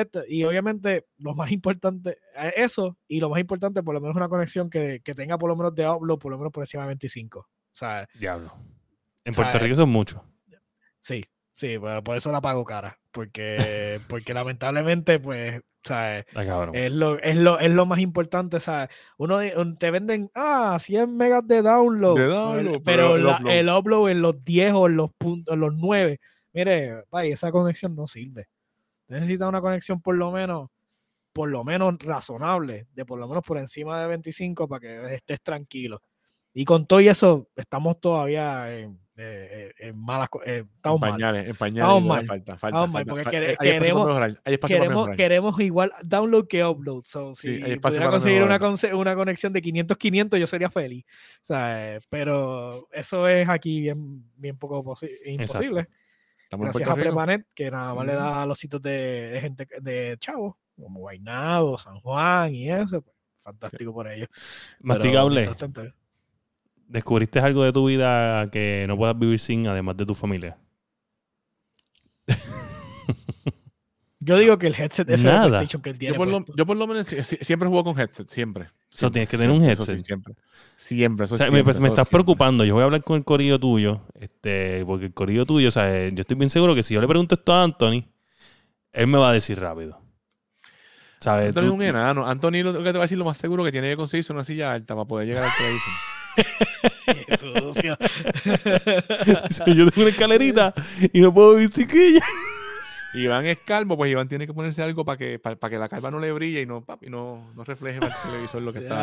Esto, y obviamente lo más importante, eh, eso, y lo más importante, por lo menos una conexión que, que tenga por lo menos de upload, por lo menos por encima de 25. O sea, diablo. En o sea, Puerto Rico son muchos. Sí, sí, pero por eso la pago cara. Porque, porque lamentablemente, pues, o sea, Está cabrón. es lo, es lo, es lo más importante. O sea, uno te venden, ah, 100 megas de download. De pero- download, pero pero el la- upload. el upload en los 10 o en los, puntos, en los 9. Mire, vaya, esa conexión no sirve. Necesita una conexión por lo menos, por lo menos razonable, de por lo menos por encima de 25 para que estés tranquilo. Y con todo y eso, estamos todavía en, eh, eh, en malas eh, En estamos mal. pañales, en pañales. Estamos mal. Falta, falta, Estamos mal, falta, porque falta. quere- Hay para queremos- hay Queremos, queremos igual download que upload. So, Sí, si espacio pudiera conseguir una, una conexión de 500-500, yo sería feliz. O sea, eh, pero eso es aquí bien, bien poco posi- imposible. Estamos Gracias a Rico. Prepanet, que nada más le da a los sitios de, de gente de chavos, como Guaynabo, San Juan y eso. pues, fantástico por ellos. Masticable. tanto, ¿Descubriste algo de tu vida que no puedas vivir sin, además de tu familia? Yo digo que el headset ese de Nada. PlayStation que él Yo tiene. por, lo, puesto- yo por lo menos sie- sie- siempre juego con headset, siempre. So, Siempre, tienes que tener un eso sí, headset. siempre. Siempre, eso O sea, me, siempre, me eso estás siempre. preocupando. Yo voy a hablar con el corillo tuyo. Este, porque el corillo tuyo, o sea, eh, yo estoy bien seguro que si yo le pregunto esto a Anthony, él me va a decir rápido. ¿Sabes? Anthony es un enano. Anthony lo que te va a decir lo más seguro que tiene que conseguirse una silla alta para poder llegar al televisor. Sucio. o sea, yo tengo una escalerita y no puedo vivir sin ella. Iván es calvo, pues Iván tiene que ponerse algo para que, para, que la calva no le brille y no, papi, no, no refleje para el televisor lo que está,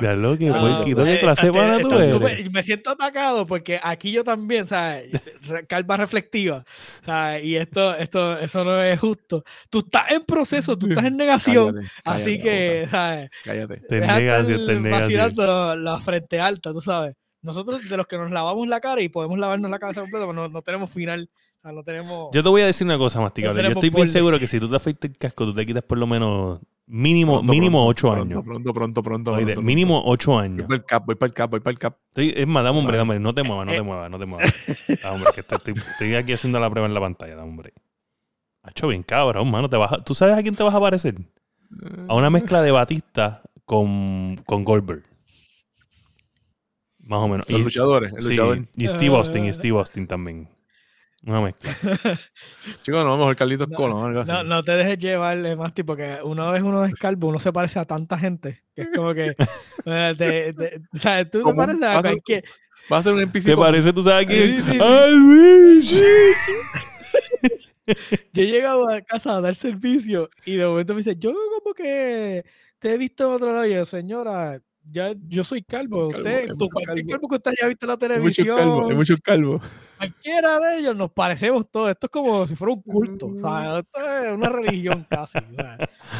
que Ya. lo que clase pana tú eres. me, me siento atacado porque aquí yo también, ¿sabes? Re- Calva reflectiva. ¿sabes? Y esto, esto, eso no es justo. Tú estás en proceso, tú estás en negación. Cállate, así cállate, que, boca, ¿sabes? Cállate. Te estar te negación. vacilando la frente alta, tú sabes. Nosotros, de los que nos lavamos la cara y podemos lavarnos la cabeza completa, pues no, no tenemos final. O sea, no tenemos. Yo te voy a decir una cosa, masticable. Yo estoy bien seguro que si tú te afeitas el casco, tú te quitas por lo menos mínimo, Pronto, mínimo pronto, ocho pronto, años. Pronto, pronto, pronto. Mínimo ocho Voy años. para el cap, voy para el cap, voy para el cap. Estoy- es más, dame hombre, dame, no te muevas, no te Eh. muevas, no te muevas. Ah, hombre, que estoy, estoy- estoy aquí haciendo la prueba en la pantalla, dame hombre. Ha hecho bien cabrón, mano. Te vas a- ¿Tú sabes a quién te vas a parecer? A una mezcla de Batista con, con Goldberg. Más o menos. Los Y- luchadores, el sí, luchador. y Steve Austin, y Steve Austin también. Una mezcla. Chicos, no, mejor Carlitos No, Colón, algo así. No, no te dejes llevar, más tipo que una vez uno es calvo, uno se parece a tanta gente, que es como que, eh, te- te- o sea, tú te pareces a cualquier, Va a ser un NPC. ¿Te parece, tú sabes quién? sí, sí. ¡Al Luis! Yo he llegado a casa a dar servicio y de momento me dice, yo como que te he visto en otro lado. Y yo, señora, ya, yo soy calvo. calvo, Usted, cualquier calvo. calvo que usted haya visto en la Hay muchos calvos, hay televisión, muchos calvos. cualquiera de ellos nos parecemos todos. Esto es como si fuera un culto. O sea, esto es una religión casi. o sea,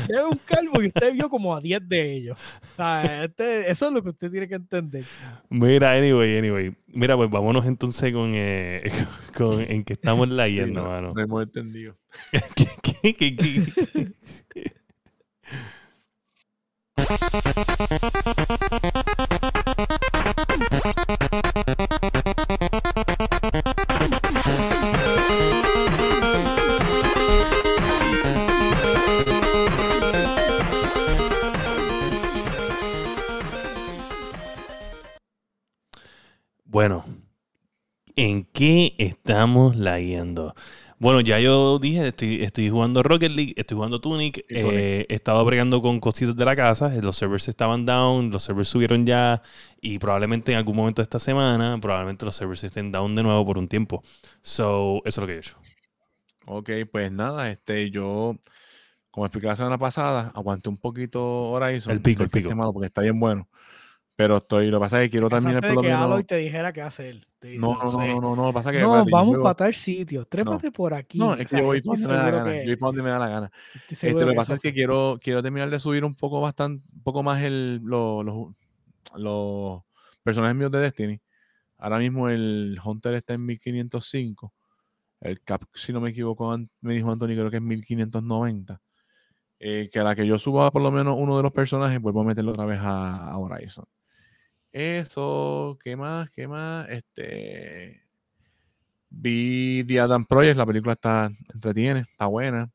es un calvo y usted vio como a 10 de ellos. O sea, este- eso es lo que usted tiene que entender. Mira, anyway, anyway. Mira, pues vámonos entonces con, eh, con en que estamos Sí, leyendo, no, mano. no hemos entendido. ¿Qué- qué- qué- Bueno, ¿en qué estamos leyendo? Bueno, ya yo dije, estoy, estoy jugando Rocket League, estoy jugando Tunic, Tunic. eh, he estado bregando con cositas de la casa, eh, los servers estaban down, los servers subieron ya y probablemente en algún momento de esta semana, probablemente los servers estén down de nuevo por un tiempo. So, eso es lo que he hecho. Ok, pues nada, este, yo, como expliqué la semana pasada, aguanté un poquito Horizon. El pico, el es que esté pico. malo porque está bien bueno. Pero estoy, lo que pasa es que quiero terminar Pensaste por lo que menos. Aloy te dijera qué hacer. Te- No, no, no, sé. no, no, no, pasa que No, espérate, yo vamos para tal sitio. Trépate por aquí. No, es que yo voy para donde me da la gana. Yo voy para donde me da la gana. Este, lo que pasa es que quiero, quiero terminar de subir un poco bastante, un poco más el, lo- los, los personajes míos de Destiny. Ahora mismo el Hunter está en 1505. El Cap, si no me equivoco, me dijo Anthony, creo que es 1590. Eh, que a la que yo suba por lo menos uno de los personajes, vuelvo a meterlo otra vez a, a Horizon. Eso, ¿qué más? ¿Qué más? Este. Vi The Adam Project, la película está entretiene, está buena.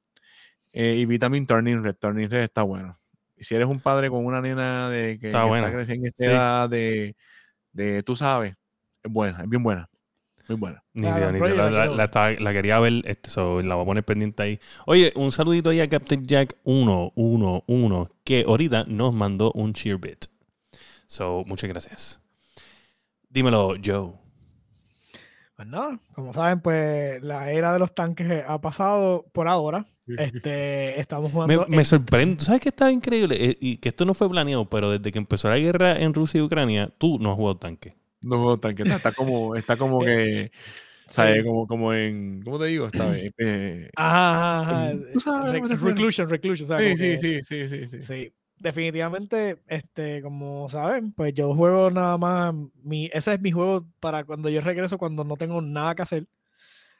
Eh, y vi también Turning Red. Turning Red está bueno. Y si eres un padre con una nena de que, Está buena, creciendo en esta sí. edad de, de, tú sabes, es buena, es bien buena. Muy buena. Ni Claro, idea, ni Project idea. la La, la- quiero la estaba- la quería ver, este, so, la voy a poner pendiente ahí. Oye, un saludito ahí a Captain Jack 111, que ahorita nos mandó un cheer bit. So, muchas gracias. Dímelo, Joe. Pues nada, como saben, pues la era de los tanques ha pasado por ahora. Este, estamos Me, jugando. me en- sorprende. ¿Tú sabes que estaba increíble? Eh, y que esto no fue planeado, pero desde que empezó la guerra en Rusia y Ucrania, tú no has jugado tanque. No juego tanque, está, está como, está como que, ¿sabes? Como, como en, ¿cómo te digo? Está, eh, eh, Ajá, ajá, ajá. Tú sabes, Re- me refiero. reclusion, reclusion. o sea, sí, sí, que- sí, sí, sí, sí. Sí, definitivamente, este, como saben, pues yo juego nada más, mi, ese es mi juego para cuando yo regreso, cuando no tengo nada que hacer.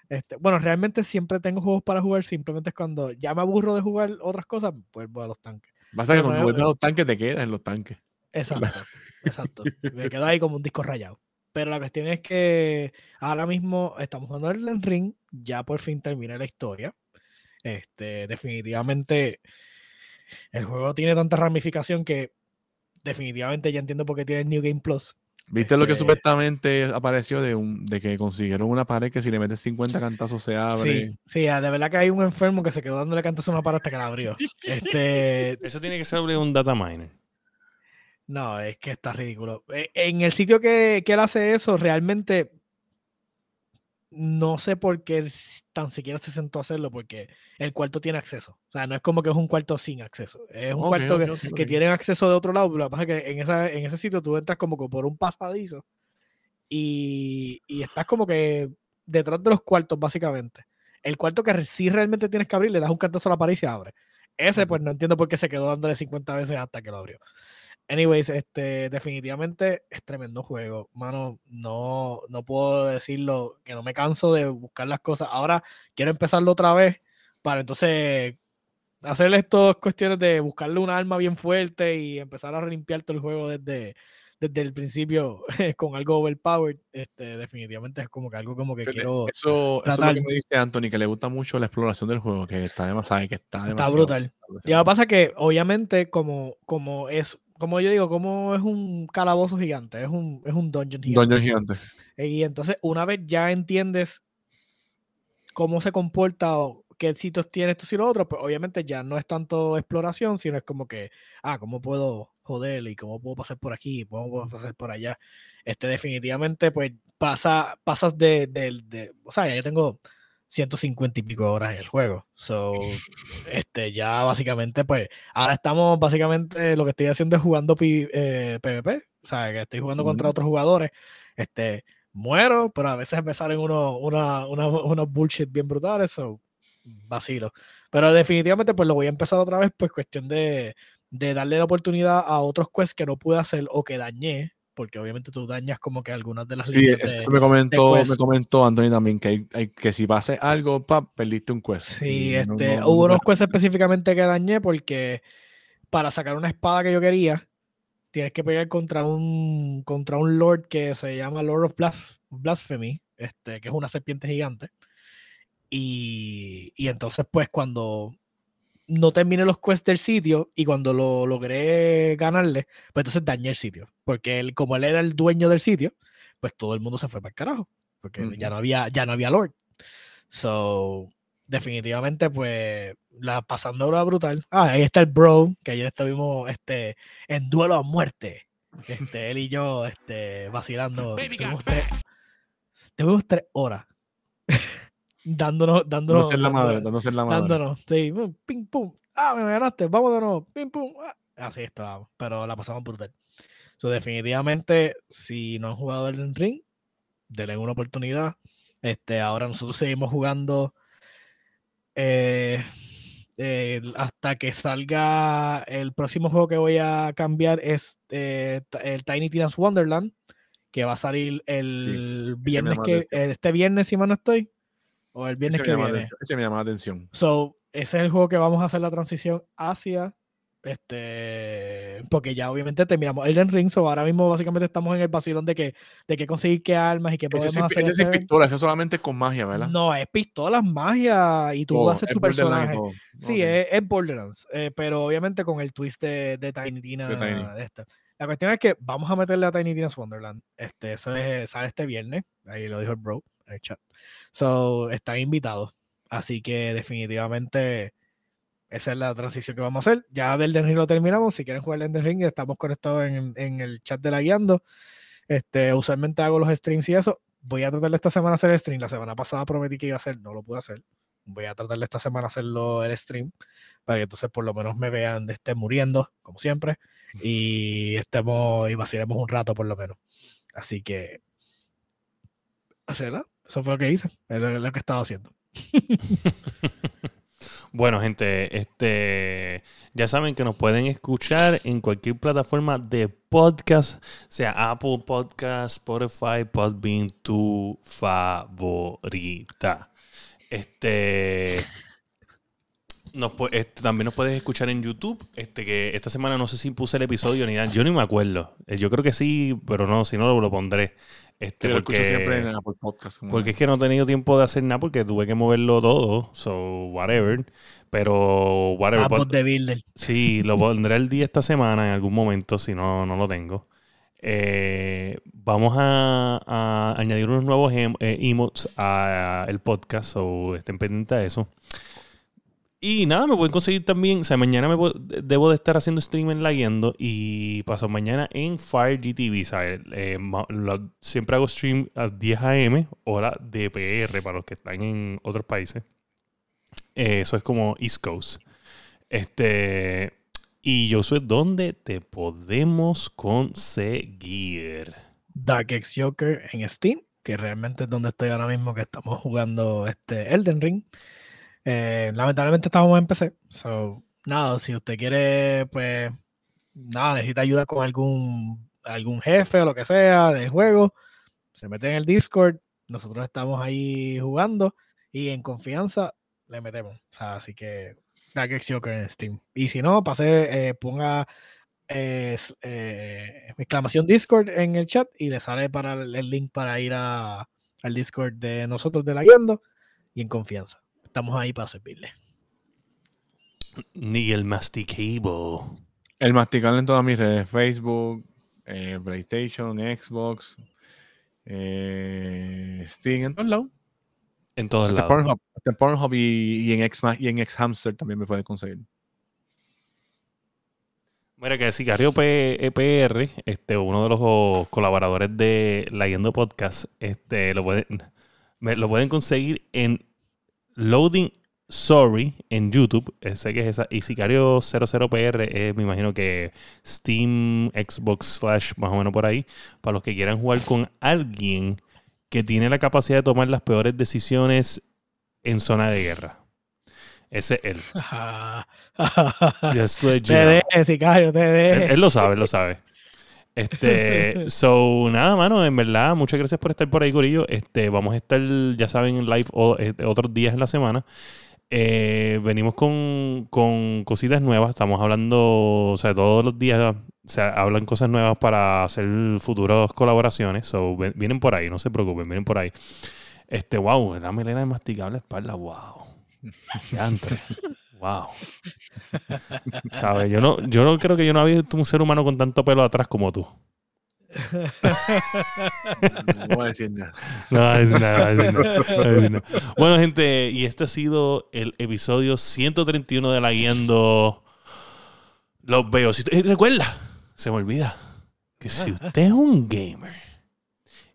Este, bueno, realmente siempre tengo juegos para jugar, simplemente es cuando ya me aburro de jugar otras cosas, vuelvo a los tanques. Pasa que cuando vuelves eh. a los tanques te quedas en los tanques. Exacto, exacto. Me quedo ahí como un disco rayado. Pero la cuestión es que ahora mismo estamos jugando el Ring, ya por fin termina la historia. Este, definitivamente el juego tiene tanta ramificación que definitivamente ya entiendo por qué tiene el New Game Plus. ¿Viste lo que Este- supuestamente apareció de, un, de que consiguieron una pared que si le metes 50 cantazos se abre? Sí, sí, de verdad que hay un enfermo que se quedó dándole cantos a una para hasta que la abrió. Este, Eso tiene que ser un data miner. No, es que está ridículo. E- En el sitio que, que él hace eso, realmente no sé por qué él tan siquiera se sentó a hacerlo, porque el cuarto tiene acceso. O sea, no es como que es un cuarto sin acceso. Es un cuarto que, ok, que ok. tienen acceso de otro lado. pero Lo que pasa es que en, esa, en ese sitio tú entras como que por un pasadizo y, y estás como que detrás de los cuartos, básicamente. El cuarto que sí realmente tienes que abrir, le das un cantazo a la pared y se abre. Ese, pues no entiendo por qué se quedó dándole 50 veces hasta que lo abrió. Anyways, este, definitivamente es tremendo juego. Mano, no, no puedo decirlo, que no me canso de buscar las cosas. Ahora quiero empezarlo otra vez para entonces hacerle estas cuestiones de buscarle un arma bien fuerte y empezar a limpiar todo el juego desde, desde el principio con algo overpowered. Este, definitivamente es como que algo como que Fíjate, quiero. Eso, eso es lo tratar. que me dice Anthony, que le gusta mucho la exploración del juego, que está demasiado, que está Está demasiado. brutal. Y lo que pasa es que, obviamente, como, como es, como yo digo, como es un calabozo gigante, es un, es un dungeon gigante. Dungeon gigante. Y entonces, una vez ya entiendes cómo se comporta o qué sitios tiene esto y lo otro, pues obviamente ya no es tanto exploración, sino es como que, ah, ¿cómo puedo joder y cómo puedo pasar por aquí, cómo puedo pasar por allá? Este, definitivamente, pues pasa, pasas de, de, de o sea, ya yo tengo 150 y pico horas en el juego. So, este, ya básicamente, pues, ahora estamos básicamente, lo que estoy haciendo es jugando P- eh, PvP. O sea, que estoy jugando contra Ujú. otros jugadores. Este, muero, pero a veces me salen unos una, una- unos bullshit bien brutales. So, vacilo. Pero definitivamente, pues lo voy a empezar otra vez, pues cuestión de, de darle la oportunidad a otros quests que no pude hacer o que dañé. Porque obviamente tú dañas como que algunas de las Sí, líneas eso de- me comentó, me comentó Anthony también que, hay, hay- que si pase algo, pa, perdiste un quest. Sí, este, no- no hubo unos quests específicamente que dañé porque para sacar una espada que yo quería, tienes que pelear contra un contra un lord que se llama Lord of Blas- Blasphemy, este, que es una serpiente gigante. Y, y entonces, pues, cuando no terminé los quests del sitio y cuando lo logré ganarle, pues entonces dañé el sitio. Porque él, como él era el dueño del sitio, pues todo el mundo se fue para el carajo. Porque ya no había, ya no había Lord. So, definitivamente, pues, la pasando ahora brutal. Ah, ahí está el bro, que ayer estuvimos este, en duelo a muerte. Este, él y yo, este, vacilando. Tuvimos tres, tuvimos tres horas. Dándonos, dándonos. Dándose en la dándonos- madre, dándose en la madre. dándonos, sí, ping, pum. Ah, me ganaste, vamos de nuevo, ping, pum. ah. Así estábamos, pero la pasamos brutal. So, definitivamente, si no han jugado el ring, denle una oportunidad. Este, ahora nosotros seguimos jugando eh, el- hasta que salga el próximo juego que voy a cambiar es eh, el Tiny Tina's Wonderland, que va a salir el viernes llama la que este viernes si mal no estoy o el viernes Ese que viene. ese me llama la atención. So, ese es el juego que vamos a hacer la transición hacia. Este, porque ya obviamente terminamos Elden Ring, so ahora mismo básicamente estamos en el vacilón de que, de que conseguir qué armas y qué Ese podemos sí, hacer. ese en sí este- es pistola, ese solamente con magia, ¿verdad? No, es pistolas, magia y tú Todo, haces es tu personaje. todo. Sí, Ok. es, es Borderlands, eh, pero obviamente con el twist de, de Tiny Tina. De Tiny. esta. La cuestión es que vamos a meterle a Tiny Tina's Wonderland. Este, eso es- sale este viernes. Ahí lo dijo el bro en el chat. So, están invitados. Así que definitivamente esa es la transición que vamos a hacer. Ya del Elden Ring lo terminamos. Si quieren jugar el Elden Ring, estamos conectados en, en el chat de la guiando. Este, usualmente hago los streams y eso. Voy a tratar de esta semana hacer el stream. La semana pasada prometí que iba a hacer, no lo pude hacer. Voy a tratar de esta semana hacerlo el stream para que entonces por lo menos me vean de esté muriendo, como siempre, y estemos y vacilemos un rato por lo menos. Así que, ¿verdad? Eso fue lo que hice, es lo, lo que estaba haciendo. Bueno, gente, este, ya saben que nos pueden escuchar en cualquier plataforma de podcast, sea Apple Podcast, Spotify, Podbean, tu favorita. Este, nos este, también nos puedes escuchar en YouTube. Este, que esta semana no sé si puse el episodio ni nada. Yo ni me acuerdo. Eh, Yo creo que sí, pero no, si no lo, lo pondré. Este, Yo lo escucho porque- siempre en Apple Podcast. porque es. que no he tenido tiempo de hacer nada porque tuve que moverlo todo. So, whatever. Pero, whatever. Bot de Builder. Sí, lo pondré el día esta semana en algún momento, si no, no lo tengo. Eh, vamos a, a añadir unos nuevos em- eh, emotes al podcast, so estén pendientes de eso. Y nada, me pueden conseguir también, o sea, mañana me debo de estar haciendo stream en y paso mañana en Fire GTV, ¿sabes? Eh, lo- siempre hago stream a 10 a.m., hora de PR para los que están en otros países. Eh, eso es como East Coast. Este, y yo soy donde te podemos conseguir. Dark X Joker en Steam, que realmente es donde estoy ahora mismo que estamos jugando este Elden Ring. Eh, lamentablemente estamos en PC. So, nada, si usted quiere, pues, nada, necesita ayuda con algún, algún jefe o lo que sea del juego, se mete en el Discord. Nosotros estamos ahí jugando y en confianza le metemos. O sea, así que Dark X Joker en Steam. Y si no, pase, eh, ponga eh, eh, exclamación Discord en el chat y le sale para el, el link para ir a, al Discord de nosotros de la guiando y en confianza. Estamos ahí para servirle. Ni el masticable. El masticable en todas mis redes: Facebook, eh, PlayStation, Xbox, eh, Steam, en todos lados. En todos Hasta lados. Pornhub, hasta Pornhub y, y en X y en X Hamster también me puedes conseguir. Mira que Sicario EPR, este, uno de los colaboradores de La Yendo Podcast, este, lo pueden, me- lo pueden conseguir en Loading Sorry en YouTube. Eh, Sé que es esa. Y Sicario 00PR es, me imagino que Steam, Xbox Slash, más o menos por ahí. Para los que quieran jugar con alguien que tiene la capacidad de tomar las peores decisiones en zona de guerra. Ese es él. Just to let you te sicario, te Él, dejes. él lo sabe, él lo sabe. Este, so, nada, mano, en verdad, muchas gracias por estar por ahí, Corillo. Este, vamos a estar, ya saben, en live o- eh, otros días en la semana. Eh, venimos con, con cositas nuevas. Estamos hablando, o sea, todos los días se hablan cosas nuevas para hacer futuras colaboraciones. So, ven- vienen por ahí, no se preocupen, vienen por ahí. Este, wow, la melena de masticable espalda, wow. Wow. ¿Sabes? Yo no, yo no creo que yo no había visto un ser humano con tanto pelo atrás como tú. No voy a decir nada. No, va a decir nada, va a decir nada, va a decir nada. Bueno, gente, y este ha sido el episodio 131 de La Guiando. Los veo. Si y recuerda, se me olvida, que si usted es un gamer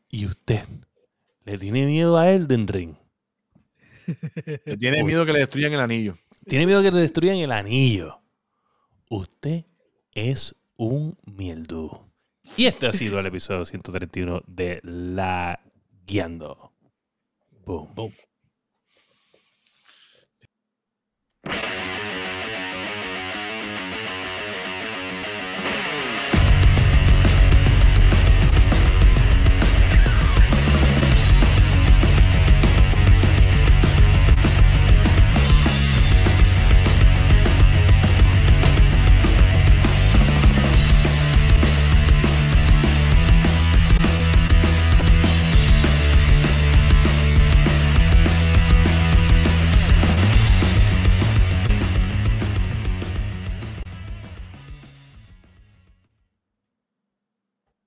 y usted le tiene miedo a Elden Ring, Le Tiene miedo que le destruyan el anillo. Tiene miedo que le destruyan el anillo, usted es un mieldu. Y este ha sido el episodio 131 de La Guiando. Boom. Boom.